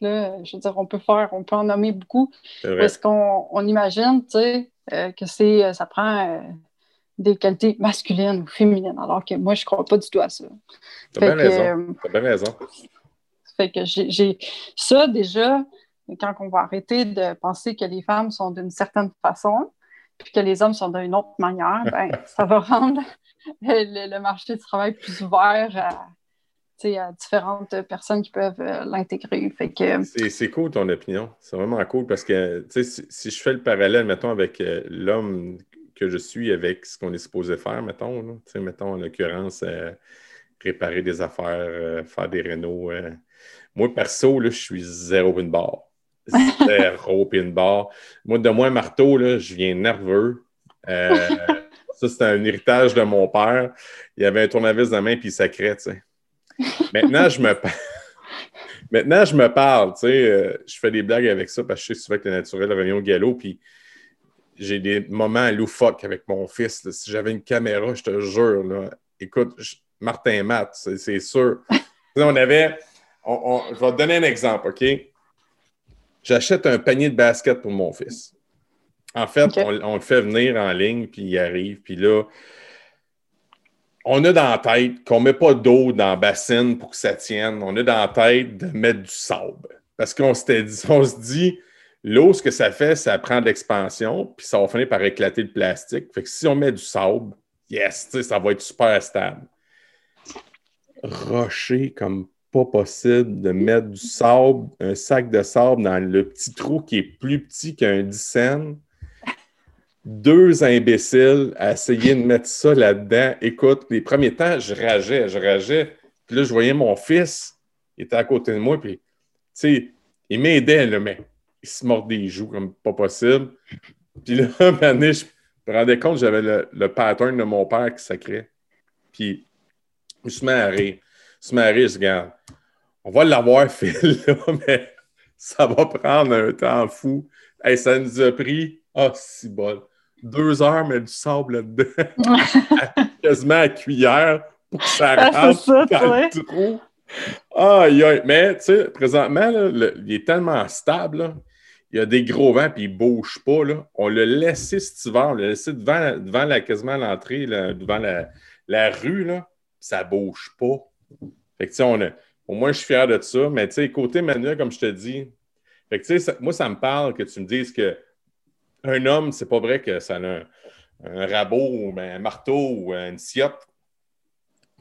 Speaker 2: là, je veux dire, on peut faire, on peut en nommer beaucoup. Parce qu'on on imagine, tu sais, euh, que c'est, euh, ça prend euh, des qualités masculines ou féminines, alors que moi, je ne crois pas du tout à ça.
Speaker 1: T'as bien raison. T'as bien raison.
Speaker 2: Fait que j'ai ça déjà, quand on va arrêter de penser que les femmes sont d'une certaine façon, puis que les hommes sont d'une autre manière, ben, ça va rendre le, le, marché du travail plus ouvert à, à différentes personnes qui peuvent euh, l'intégrer.
Speaker 1: C'est cool ton opinion. C'est vraiment cool parce que si, si, je fais le parallèle, mettons, avec euh, l'homme que je suis avec ce qu'on est supposé faire, mettons, là, mettons en l'occurrence, euh, réparer des affaires, faire des rénaux. Moi, perso, là, je suis zéro pin bar. Zéro pin bar. Moi, de moi, marteau, là, je viens nerveux. ça, c'était un héritage de mon père. Il avait un tournevis dans la main puis il sacrait, tu sais. Maintenant, je me Maintenant, je me parle, tu sais, euh, je fais des blagues avec ça parce que je sais souvent que le naturel revient au galop, puis j'ai des moments loufoques avec mon fils. Si j'avais une caméra, je te jure, là, écoute, Martin Matt, c'est sûr. on avait, je vais te donner un exemple, OK? J'achète un panier de basket pour mon fils. En fait, on, on, le fait venir en ligne, puis il arrive, puis là, on a dans la tête qu'on ne met pas d'eau dans la bassine pour que ça tienne. On a dans la tête de mettre du sable. Parce qu'on on se dit, l'eau, ce que ça fait, ça prend de l'expansion, puis ça va finir par éclater le plastique. Fait que si on met du sable, yes, ça va être super stable. Rocher comme pas possible de mettre du sable, un sac de sable dans le petit trou qui est plus petit qu'un 10 deux imbéciles à essayer de mettre ça là-dedans. Écoute, les premiers temps, je rageais, je rageais. Puis là, je voyais mon fils, il était à côté de moi, puis, tu sais, il m'aidait, mais il se mordait les joues comme pas possible. Puis là, un je me rendais compte que j'avais le, pattern de mon père qui sacrait. Puis, je me à rire. Je me à rire, je regarde. On va l'avoir, Phil, là, mais ça va prendre un temps fou. Hey, ça nous a pris, ah, oh, si bol deux heures, mais du sable là-dedans, quasiment à cuillère pour que ça rentre ça, dans le trou. Aïe, aïe. Mais, tu sais, présentement, il est tellement stable, il y a des gros vents, puis il ne bouge pas. Là. On l'a laissé cet hiver, on l'a laissé devant, devant la, quasiment l'entrée, devant la, la rue, là, ça ne bouge pas. Fait que, au moins, je suis fier de ça. Mais, côté manuel, comme je te dis, moi, ça me parle que tu me dises que un homme, c'est pas vrai que ça a un, rabot, un marteau ou une sciette.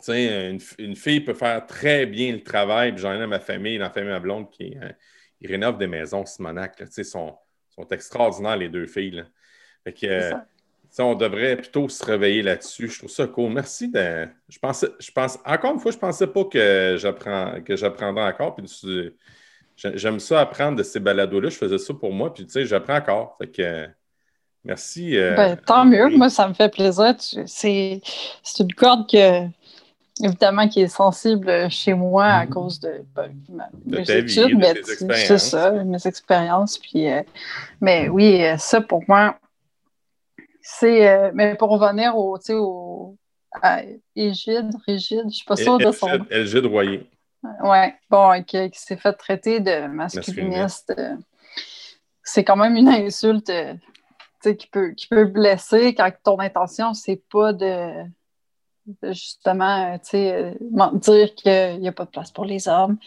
Speaker 1: Une, une, fille peut faire très bien le travail. J'en ai dans ma famille, dans la famille à blonde, qui euh, rénove des maisons, Simonac. Ils sont, sont extraordinaires, les deux filles. Euh, on devrait plutôt se réveiller là-dessus. Je trouve ça cool. Merci. De, je, je pense, encore une fois, je ne pensais pas que j'apprendrais encore. Puis j'aime ça apprendre de ces balados-là. Je faisais ça pour moi, puis tu sais, j'apprends encore. Fait que, merci. Euh,
Speaker 2: ben, tant mieux. Moi, ça me fait plaisir. C'est une corde que, évidemment, qui est sensible chez moi à mm-hmm. cause de, ben,
Speaker 1: mes études, mais c'est
Speaker 2: ça, mes expériences. Puis, euh, mais oui, ça pour moi, c'est. mais pour revenir au, au à Égide, Rigide, je ne suis pas sûre de son nom.
Speaker 1: Égide Royer.
Speaker 2: Oui, bon, qui, s'est fait traiter de masculiniste. Euh, c'est quand même une insulte euh, qui peut, qui peut blesser quand ton intention, c'est pas de, justement euh, dire qu'il n'y a pas de place pour les hommes.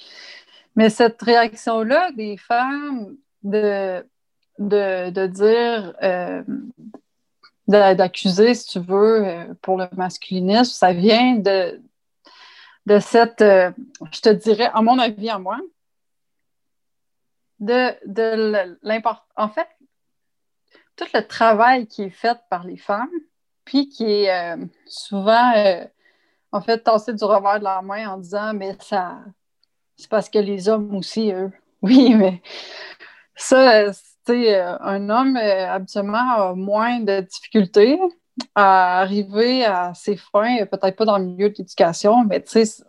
Speaker 2: Mais cette réaction-là des femmes de, de, de dire d'accuser, si tu veux, euh, pour le masculinisme, ça vient de, de cette, euh, je te dirais, à mon avis, à moi, de, de l'importance. En fait, tout le travail qui est fait par les femmes, puis qui est euh, souvent, en fait, tassé du revers de la main en disant, mais ça, c'est parce que les hommes aussi, eux. Oui, mais ça, euh, un homme, euh, habituellement, a moins de difficultés à arriver à ses fins, peut-être pas dans le milieu de l'éducation, mais tu sais,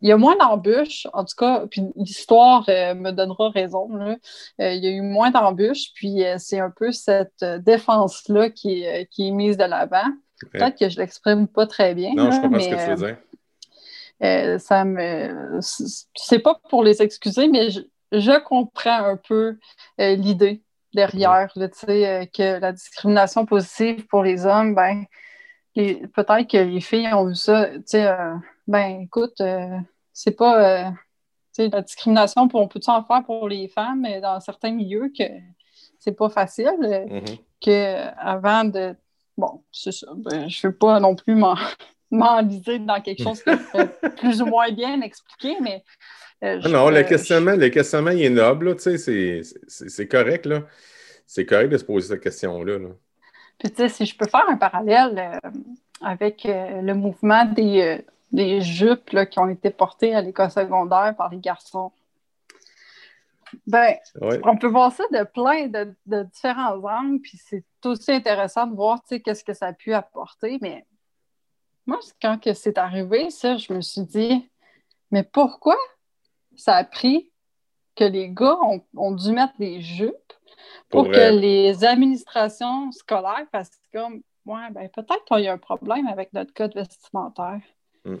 Speaker 2: il y a moins d'embûches, en tout cas, puis l'histoire euh, me donnera raison. il y a eu moins d'embûches, puis c'est un peu cette défense-là qui, est mise de l'avant. Peut-être que je l'exprime pas très bien.
Speaker 1: Non, je comprends ce que tu veux
Speaker 2: dire. ça me. C'est pas pour les excuser, mais je, je comprends un peu euh, l'idée derrière, tu sais, euh, que la discrimination positive pour les hommes, ben, peut-être que les filles ont vu ça, tu sais, euh, ben, écoute, c'est pas, tu sais, la discrimination, on peut en faire pour les femmes, mais dans certains milieux, que c'est pas facile, mm-hmm. que avant de, bon, c'est ça, ben, je veux pas non plus m'enliser dans quelque chose qui est plus ou moins bien expliqué, mais
Speaker 1: euh, ah non, le questionnement, le questionnement, il est noble, tu sais, c'est correct, là. C'est correct de se poser cette question-là.
Speaker 2: Puis, tu sais, si je peux faire un parallèle euh, avec euh, le mouvement des, des jupes qui ont été portées à l'école secondaire par les garçons. Ben, on peut voir ça de plein de, de différents angles, puis c'est aussi intéressant de voir, tu sais, qu'est-ce que ça a pu apporter, mais moi, quand c'est arrivé, ça, je me suis dit, mais pourquoi ça a pris que les gars ont, dû mettre des jupes pour, que les administrations scolaires fassent comme Ouais, ben peut-être qu'il y a un problème avec notre code vestimentaire. Mm.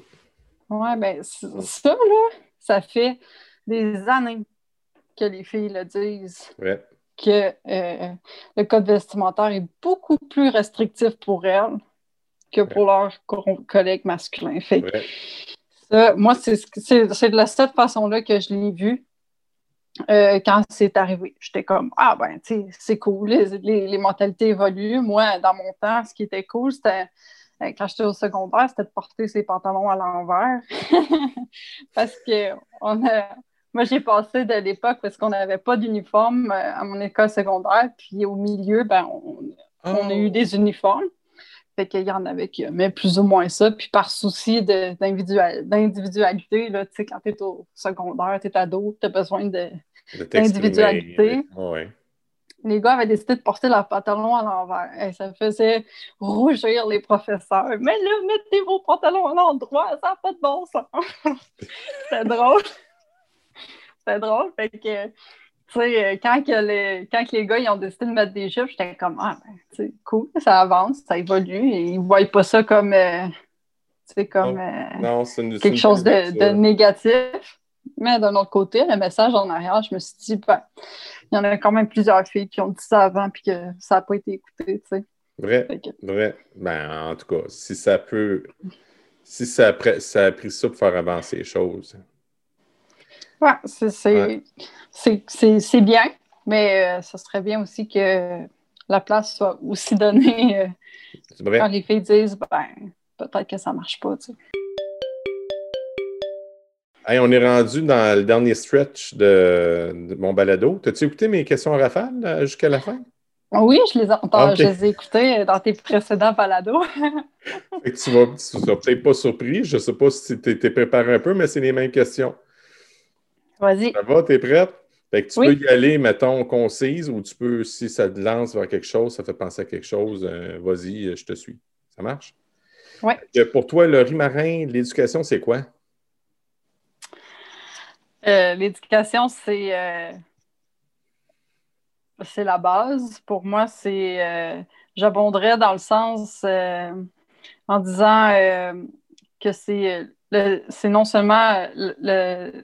Speaker 2: Ouais, ben ça, là, ça fait des années que les filles le disent. Que euh, le code vestimentaire est beaucoup plus restrictif pour elles que pour leurs collègues masculins. Fait moi, c'est de cette façon-là que je l'ai vu euh, quand c'est arrivé. J'étais comme, ah ben, tu sais, c'est cool, les, mentalités évoluent. Moi, dans mon temps, ce qui était cool, c'était euh, quand j'étais au secondaire, c'était de porter ses pantalons à l'envers. parce que on moi, j'ai passé de l'époque parce qu'on n'avait pas d'uniforme euh, à mon école secondaire. Puis au milieu, ben, on a eu oh. des uniformes. Fait qu'il y en avait qui mais plus ou moins ça. Puis par souci d'individualité, tu sais, quand tu es au secondaire, tu es ado, tu as besoin d'individualité. Les gars avaient décidé de porter leur pantalon à l'envers. Et ça faisait rougir les professeurs. Mais là, mettez vos pantalons à l'endroit, ça n'a pas de bon sens. C'était drôle. C'était drôle. Fait que sais, euh, quand, que les, quand les gars ils ont décidé de mettre des jupes, j'étais comme, ah, ben, cool, ça avance, ça évolue. Et ils ne voient pas ça comme, euh, comme euh, quelque chose de, négatif. Mais d'un autre côté, le message en arrière, je me suis dit, ben, il y en a quand même plusieurs filles qui ont dit ça avant puis que ça n'a pas été écouté, tu sais.
Speaker 1: Vrai, vrai. Ben, en tout cas, si ça peut, si ça ça a pris ça pour faire avancer les choses,
Speaker 2: oui, c'est bien, mais euh, ce serait bien aussi que la place soit aussi donnée euh, quand les filles disent ben, peut-être que ça ne marche pas. Tu
Speaker 1: on est rendu dans le dernier stretch de, mon balado. T'as-tu écouté mes questions à rafale euh, jusqu'à la fin?
Speaker 2: Oui, je les, entends, je les ai écoutées dans tes précédents balados.
Speaker 1: tu ne seras peut-être pas surpris. Je ne sais pas si tu t'es préparé un peu, mais c'est les mêmes questions.
Speaker 2: Vas-y.
Speaker 1: Ça va, t'es prête? Fait que tu peux y aller, mettons, concise, ou tu peux, si ça te lance vers quelque chose, ça fait penser à quelque chose, euh, vas-y, je te suis. Ça marche?
Speaker 2: Oui.
Speaker 1: Pour toi, le riz marin, l'éducation, c'est quoi?
Speaker 2: Euh, l'éducation, c'est euh, c'est la base. Pour moi, c'est j'abonderais dans le sens en disant que c'est c'est non seulement le,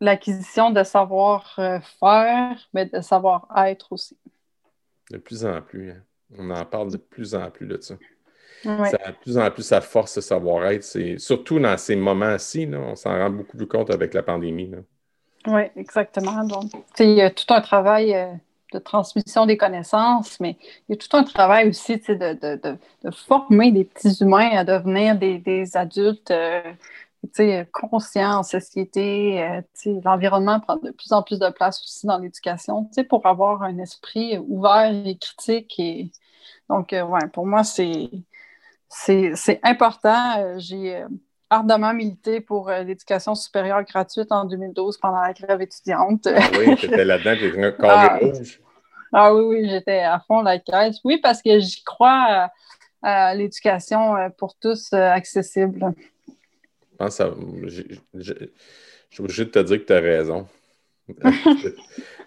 Speaker 2: l'acquisition de savoir-faire, mais de savoir-être aussi.
Speaker 1: De plus en plus. Hein. On en parle de plus en plus de ça. Ça de plus en plus, ça force ce savoir-être. C'est, surtout dans ces moments-ci, on s'en rend beaucoup plus compte avec la pandémie.
Speaker 2: Oui, exactement. Donc, il y a tout un travail euh, de transmission des connaissances, mais il y a tout un travail aussi de, former des petits humains à devenir des, adultes euh, conscient en société. Euh, l'environnement prend de plus en plus de place aussi dans l'éducation pour avoir un esprit ouvert et critique. Et... Donc, euh, ouais, pour moi, c'est important. Euh, j'ai ardemment milité pour l'éducation supérieure gratuite en 2012 pendant la grève étudiante.
Speaker 1: Ah oui, j'étais là-dedans, ah, rouge.
Speaker 2: Ah oui, oui, j'étais à fond la caisse. Oui, parce que j'y crois à l'éducation pour tous accessible
Speaker 1: pense je, suis obligé de te dire que tu as raison.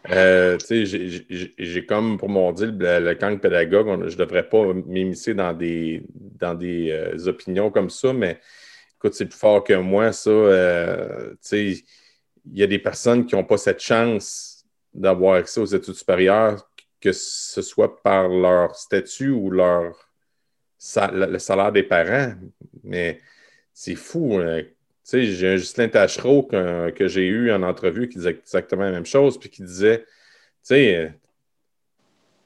Speaker 1: Euh, j'ai comme pour mon le, le camp pédagogue, je ne devrais pas m'immiscer dans des, dans des euh, opinions comme ça, mais écoute, c'est plus fort que moi, ça. Euh, il y a des personnes qui n'ont pas cette chance d'avoir accès aux études supérieures, que ce soit par leur statut ou leur le salaire des parents. Mais c'est fou. Hein. Tu sais, j'ai un Justin Tachereau que, que j'ai eu en entrevue qui disait exactement la même chose, puis qui disait, tu sais,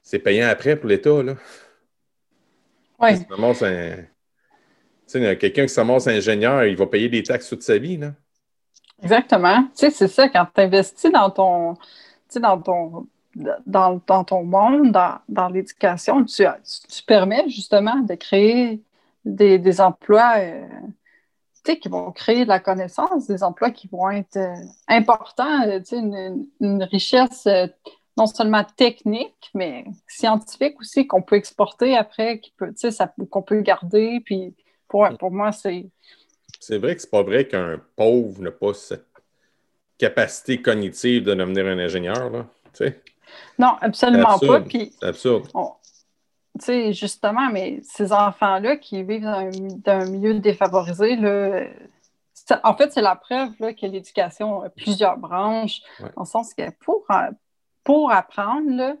Speaker 1: c'est payant après pour l'État, là.
Speaker 2: Oui.
Speaker 1: Quelqu'un qui s'amorce ingénieur, il va payer des taxes toute sa vie, là.
Speaker 2: Exactement. Tu sais, c'est ça, quand tu investis dans ton, dans ton, dans, dans, ton monde, dans, dans l'éducation, tu, tu, permets justement de créer des, des emplois euh, qui vont créer de la connaissance, des emplois qui vont être euh, importants, euh, une, une, richesse euh, non seulement technique, mais scientifique aussi, qu'on peut exporter après, qu'on peut garder. Puis pour, pour moi, c'est.
Speaker 1: C'est vrai que c'est pas vrai qu'un pauvre n'a pas cette capacité cognitive de devenir un ingénieur, là.
Speaker 2: Non, absolument pas.
Speaker 1: C'est absurde
Speaker 2: sais, justement, mais ces enfants-là qui vivent dans un, milieu défavorisé, là, en fait, c'est la preuve là, que l'éducation a plusieurs branches, en sens que pour, pour apprendre, là,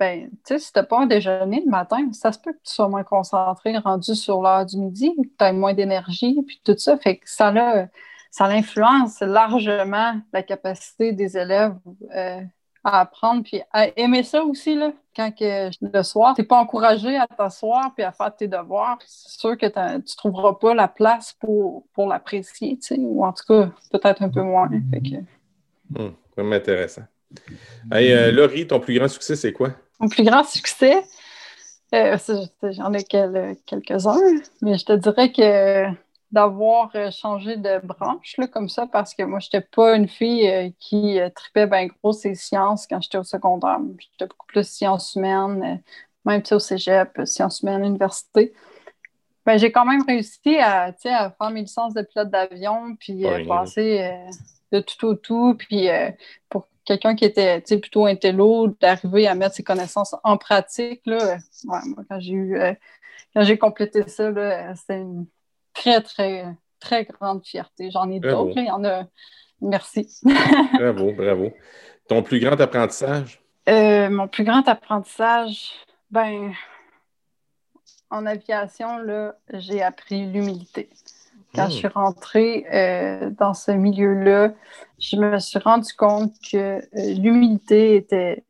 Speaker 2: ben, si tu n'as pas un déjeuner le matin, ça se peut que tu sois moins concentré, rendu sur l'heure du midi, que tu aies moins d'énergie, puis tout ça. Fait que ça, a, ça influence largement la capacité des élèves euh, à apprendre puis à aimer ça aussi là quand que le soir tu n'es pas encouragé à t'asseoir puis à faire tes devoirs c'est sûr que tu trouveras pas la place pour, pour l'apprécier tu sais ou en tout cas peut-être un peu moins fait
Speaker 1: que... Hmm, vraiment intéressant. Hey, euh, Laurie ton plus grand succès c'est quoi?
Speaker 2: Mon plus grand succès euh, j'en ai quelques-uns mais je te dirais que d'avoir euh, changé de branche là, comme ça parce que moi, je n'étais pas une fille euh, qui euh, tripait bien gros ses sciences quand j'étais au secondaire. J'étais beaucoup plus sciences humaines, même au cégep, sciences humaines, université. Ben, j'ai quand même réussi à, à faire mes licences de pilote d'avion, puis passer de tout au tout. Puis pour quelqu'un qui était plutôt intello, d'arriver à mettre ses connaissances en pratique, là, moi, quand j'ai eu quand j'ai complété ça, c'était une très, très, très grande fierté. J'en ai d'autres. Il y en a. Merci.
Speaker 1: bravo, bravo. Ton plus grand apprentissage?
Speaker 2: Euh, mon plus grand apprentissage, ben, en aviation, là, j'ai appris l'humilité. Quand je hmm. suis rentrée euh, dans ce milieu-là, je me suis rendu compte que euh, l'humilité était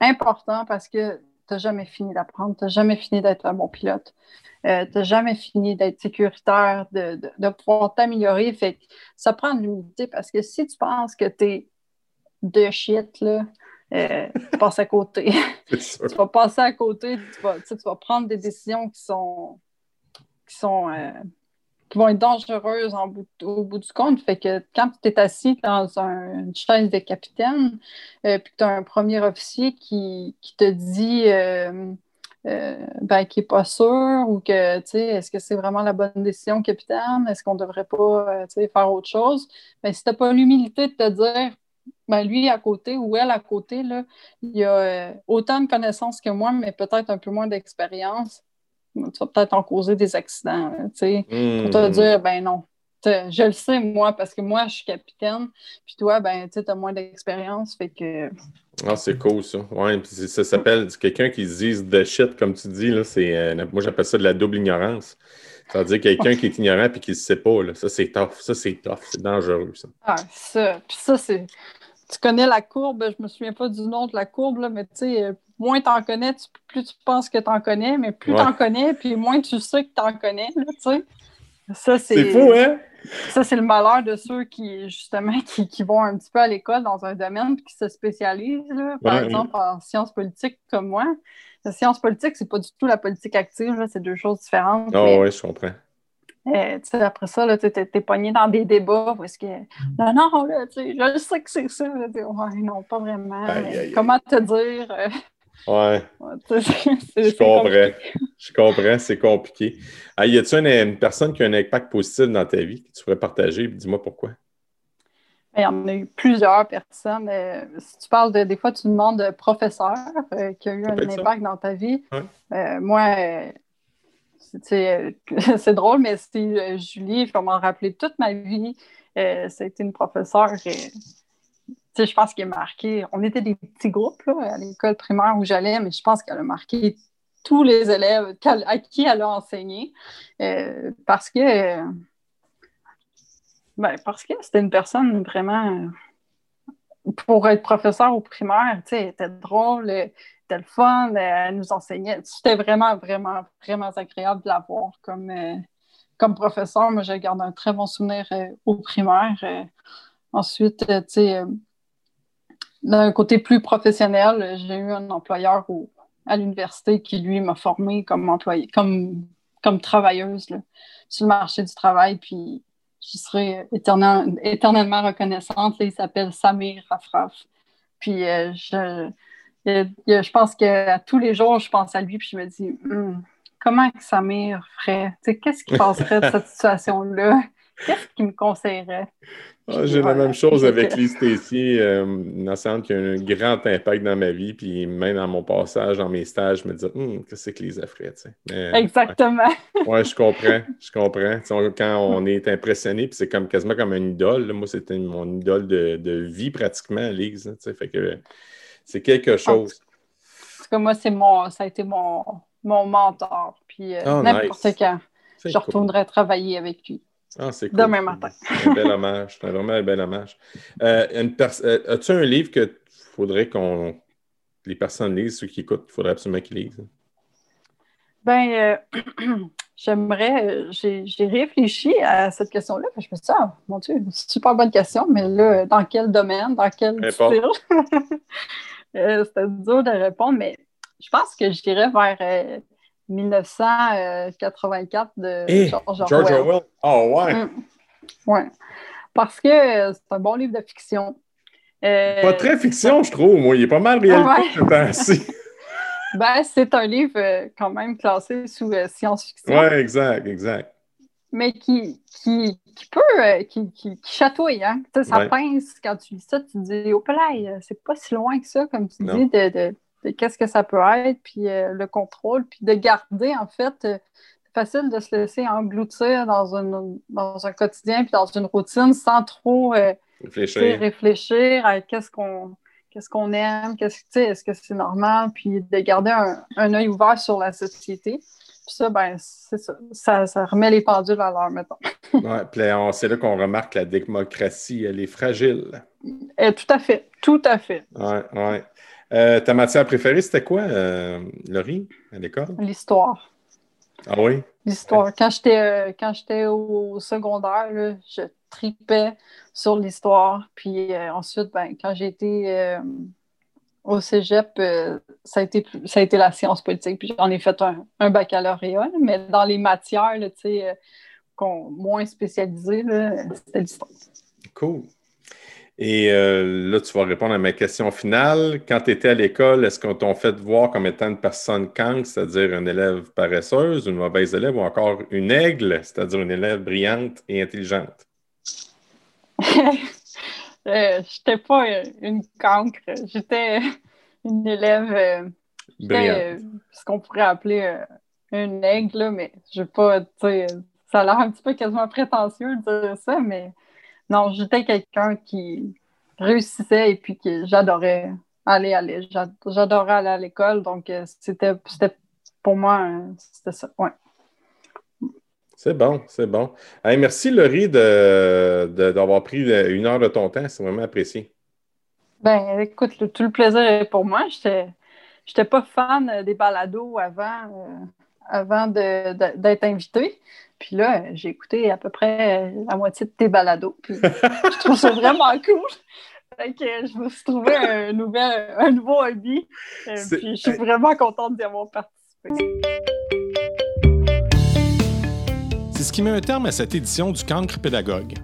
Speaker 2: important parce que n'as jamais fini d'apprendre, tu n'as jamais fini d'être un bon pilote. Euh, tu n'as jamais fini d'être sécuritaire, de, de, pouvoir t'améliorer. Fait que ça prend de l'humilité parce que si tu penses que tu es de shit, là, euh, tu passes à côté. tu vas passer à côté, tu vas, tu vas, prendre des décisions qui sont, qui sont, euh, qui vont être dangereuses au bout du compte. Fait que quand tu es assis dans une chaise de capitaine, euh, puis tu as un premier officier qui, te dit euh, euh, ben, qui n'est pas sûr ou que, tu sais, est-ce que c'est vraiment la bonne décision, capitaine? Est-ce qu'on ne devrait pas, faire autre chose? Ben, si tu n'as pas l'humilité de te dire, ben, lui à côté ou elle à côté, là, il a autant de connaissances que moi, mais peut-être un peu moins d'expérience tu vas peut-être en causer des accidents, tu sais, pour te hmm. dire, ben non, je le sais, moi, parce que moi, je suis capitaine, puis toi, ben, tu as moins d'expérience, fait que...
Speaker 1: Ah, c'est cool, ça. Ouais, puis ça s'appelle, quelqu'un qui se dise de shit, comme tu dis, là, c'est, euh, moi, j'appelle ça de la double ignorance. C'est-à-dire quelqu'un qui est ignorant puis qui ne sait pas, là, ça, c'est tough. Ça, c'est tough. C'est dangereux, ça.
Speaker 2: Ah, ça. Puis ça, c'est... Tu connais la courbe, je me souviens pas du nom de la courbe, là, mais tu sais, moins tu en connais, plus tu penses que tu en connais, mais plus tu en connais, puis moins tu sais que tu en connais. Là, ça, c'est.
Speaker 1: Fou, hein?
Speaker 2: Ça, c'est le malheur de ceux qui, justement, qui, vont un petit peu à l'école dans un domaine puis qui se spécialisent, là, par exemple, en sciences politiques comme moi. La science politique, c'est pas du tout la politique active, c'est deux choses différentes.
Speaker 1: Ah oh, oui, je comprends.
Speaker 2: Euh, après ça, tu es, pogné dans des débats parce que non, non, là, je sais que c'est ça. ouais, non, pas vraiment. Comment te dire? Euh,
Speaker 1: Ouais. je comprends. Je comprends, c'est compliqué. Ah, y a-t-il une, personne qui a un impact positif dans ta vie que tu pourrais partager? Dis-moi pourquoi.
Speaker 2: Ben, il y en a eu plusieurs personnes. Euh, si tu parles de, des fois, tu demandes de professeur euh, qui a eu un impact dans ta vie. Moi, c'est drôle, mais c'est Julie, je vais m'en rappeler toute ma vie. a été une professeure je pense qu'elle a marqué. On était des petits groupes à l'école primaire où j'allais, mais je pense qu'elle a marqué tous les élèves à qui elle a enseigné euh, parce que ben, parce que c'était une personne vraiment pour être professeur au primaire, tu sais, était drôle, elle était le fun, elle nous enseignait. C'était vraiment, vraiment, vraiment agréable de la voir comme, euh, comme professeur. Moi, je garde un très bon souvenir euh, au primaire. ensuite, tu sais, d'un côté plus professionnel, j'ai eu un employeur à l'université qui, lui, m'a formée comme employé, comme, comme travailleuse sur le marché du travail. Puis je serai éternellement reconnaissante. il s'appelle Samir Rafraf. Puis euh, je, je pense qu'à tous les jours, je pense à lui, puis je me dis, hmm, comment que Samir ferait? Qu'est-ce qui passerait de cette situation-là? Qu'est-ce qu'il me conseillerait?
Speaker 1: Ah, j'ai la même chose avec Lise Tessier, euh, une enseignante qui a un grand impact dans ma vie, puis même dans mon passage, dans mes stages, je me disais, hum, qu'est-ce que Lise a fait?
Speaker 2: Exactement.
Speaker 1: Oui, je comprends, je comprends. quand on est impressionné, puis c'est comme quasiment comme une idole, moi, c'était mon idole de, vie pratiquement, Lise. Fait que c'est quelque chose.
Speaker 2: En tout moi, c'est mon, ça a été mon, mon mentor. Puis euh, ah, n'importe quand, je retournerai travailler avec lui.
Speaker 1: Ah, c'est
Speaker 2: cool. Demain matin.
Speaker 1: C'est un bel hommage. C'est vraiment un bel hommage. Euh, euh, as-tu un livre que faudrait qu'on les personnes lisent, ceux qui écoutent, il faudrait absolument qu'ils lisent?
Speaker 2: Ben, euh, j'aimerais, j'ai réfléchi à cette question-là. Je me suis dit, ah, mon Dieu, super bonne question, mais là, dans quel domaine, dans quel style? C'était dur de répondre, mais je pense que je dirais vers 1984 de
Speaker 1: eh, George, Orwell. Oh, ouais. Mm.
Speaker 2: Ouais. Parce que euh, c'est un bon livre de fiction.
Speaker 1: Euh, pas très fiction, je trouve. Moi, il est pas mal réalité ouais.
Speaker 2: ben, c'est un livre euh, quand même classé sous science-fiction.
Speaker 1: Oui, exact, exact.
Speaker 2: Mais qui, qui, qui peut, qui, qui, chatouille, hein? ça pince quand tu lis ça, tu te dis, oh, c'est pas si loin que ça, comme tu dis, de, de qu'est-ce que ça peut être, puis euh, le contrôle, puis de garder, en fait, c'est euh, facile de se laisser engloutir dans, dans un quotidien, puis dans une routine sans trop euh, réfléchir. à qu'est-ce qu'on qu'est-ce qu'on aime, qu'est-ce est-ce que c'est normal, puis de garder un, un œil ouvert sur la société. Puis ça, ben, c'est ça. ça. remet les pendules à l'heure, mettons.
Speaker 1: oui, puis c'est là qu'on remarque que la démocratie, elle est fragile.
Speaker 2: tout à fait, tout à fait.
Speaker 1: Oui, oui. Euh, ta matière préférée, c'était quoi, euh, Laurie, à l'école?
Speaker 2: L'histoire.
Speaker 1: Ah oui?
Speaker 2: L'histoire. Quand j'étais euh, quand j'étais au secondaire, je tripais sur l'histoire. Puis ensuite, ben, quand j'ai été au cégep, ça, a été, ça a été la science politique. Puis j'en ai fait un, baccalauréat. Mais dans les matières, moins spécialisé, c'était l'histoire.
Speaker 1: Cool. Et euh, là, tu vas répondre à ma question finale. Quand tu étais à l'école, est-ce qu'on t'a fait voir comme étant une personne cancre, c'est-à-dire une élève paresseuse, une mauvaise élève, ou encore une aigle, c'est-à-dire une élève brillante et intelligente?
Speaker 2: euh, j'étais pas une cancre, j'étais une élève euh, brillante. ce qu'on pourrait appeler une aigle, mais je vais pas, ça a l'air un petit peu quasiment prétentieux de dire ça, mais non, j'étais quelqu'un qui réussissait et puis que j'adorais aller à j'adorais aller à l'école, donc euh, c'était pour moi, c'était ça, ouais.
Speaker 1: C'est bon, c'est bon. merci Laurie d'avoir pris une heure de ton temps, c'est vraiment apprécié.
Speaker 2: Ben, écoute, tout le plaisir est pour moi. Je n'étais pas fan des balados avant, euh, avant d'être invité. Puis là, j'ai écouté à peu près la moitié de tes balados. Puis je trouve ça vraiment cool. Fait que je me suis trouvé un, nouvel, un nouveau hobby. Euh, puis je suis vraiment contente d'y avoir participé.
Speaker 3: C'est ce qui met un terme à cette édition du Cancre Pédagogue.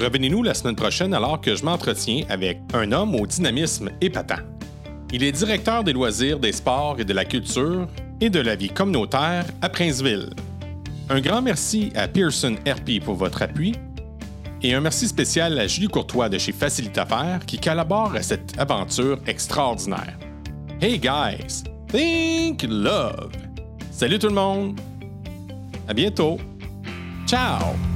Speaker 3: Revenez-nous la semaine prochaine alors que je m'entretiens avec un homme au dynamisme épatant. Il est directeur des loisirs, des sports et de la culture et de la vie communautaire à Princeville. Un grand merci à Pearson RP pour votre appui et un merci spécial à Julie Courtois de chez Facilite Affaires qui collabore à cette aventure extraordinaire. Hey guys, think love. Salut tout le monde. À bientôt. Ciao.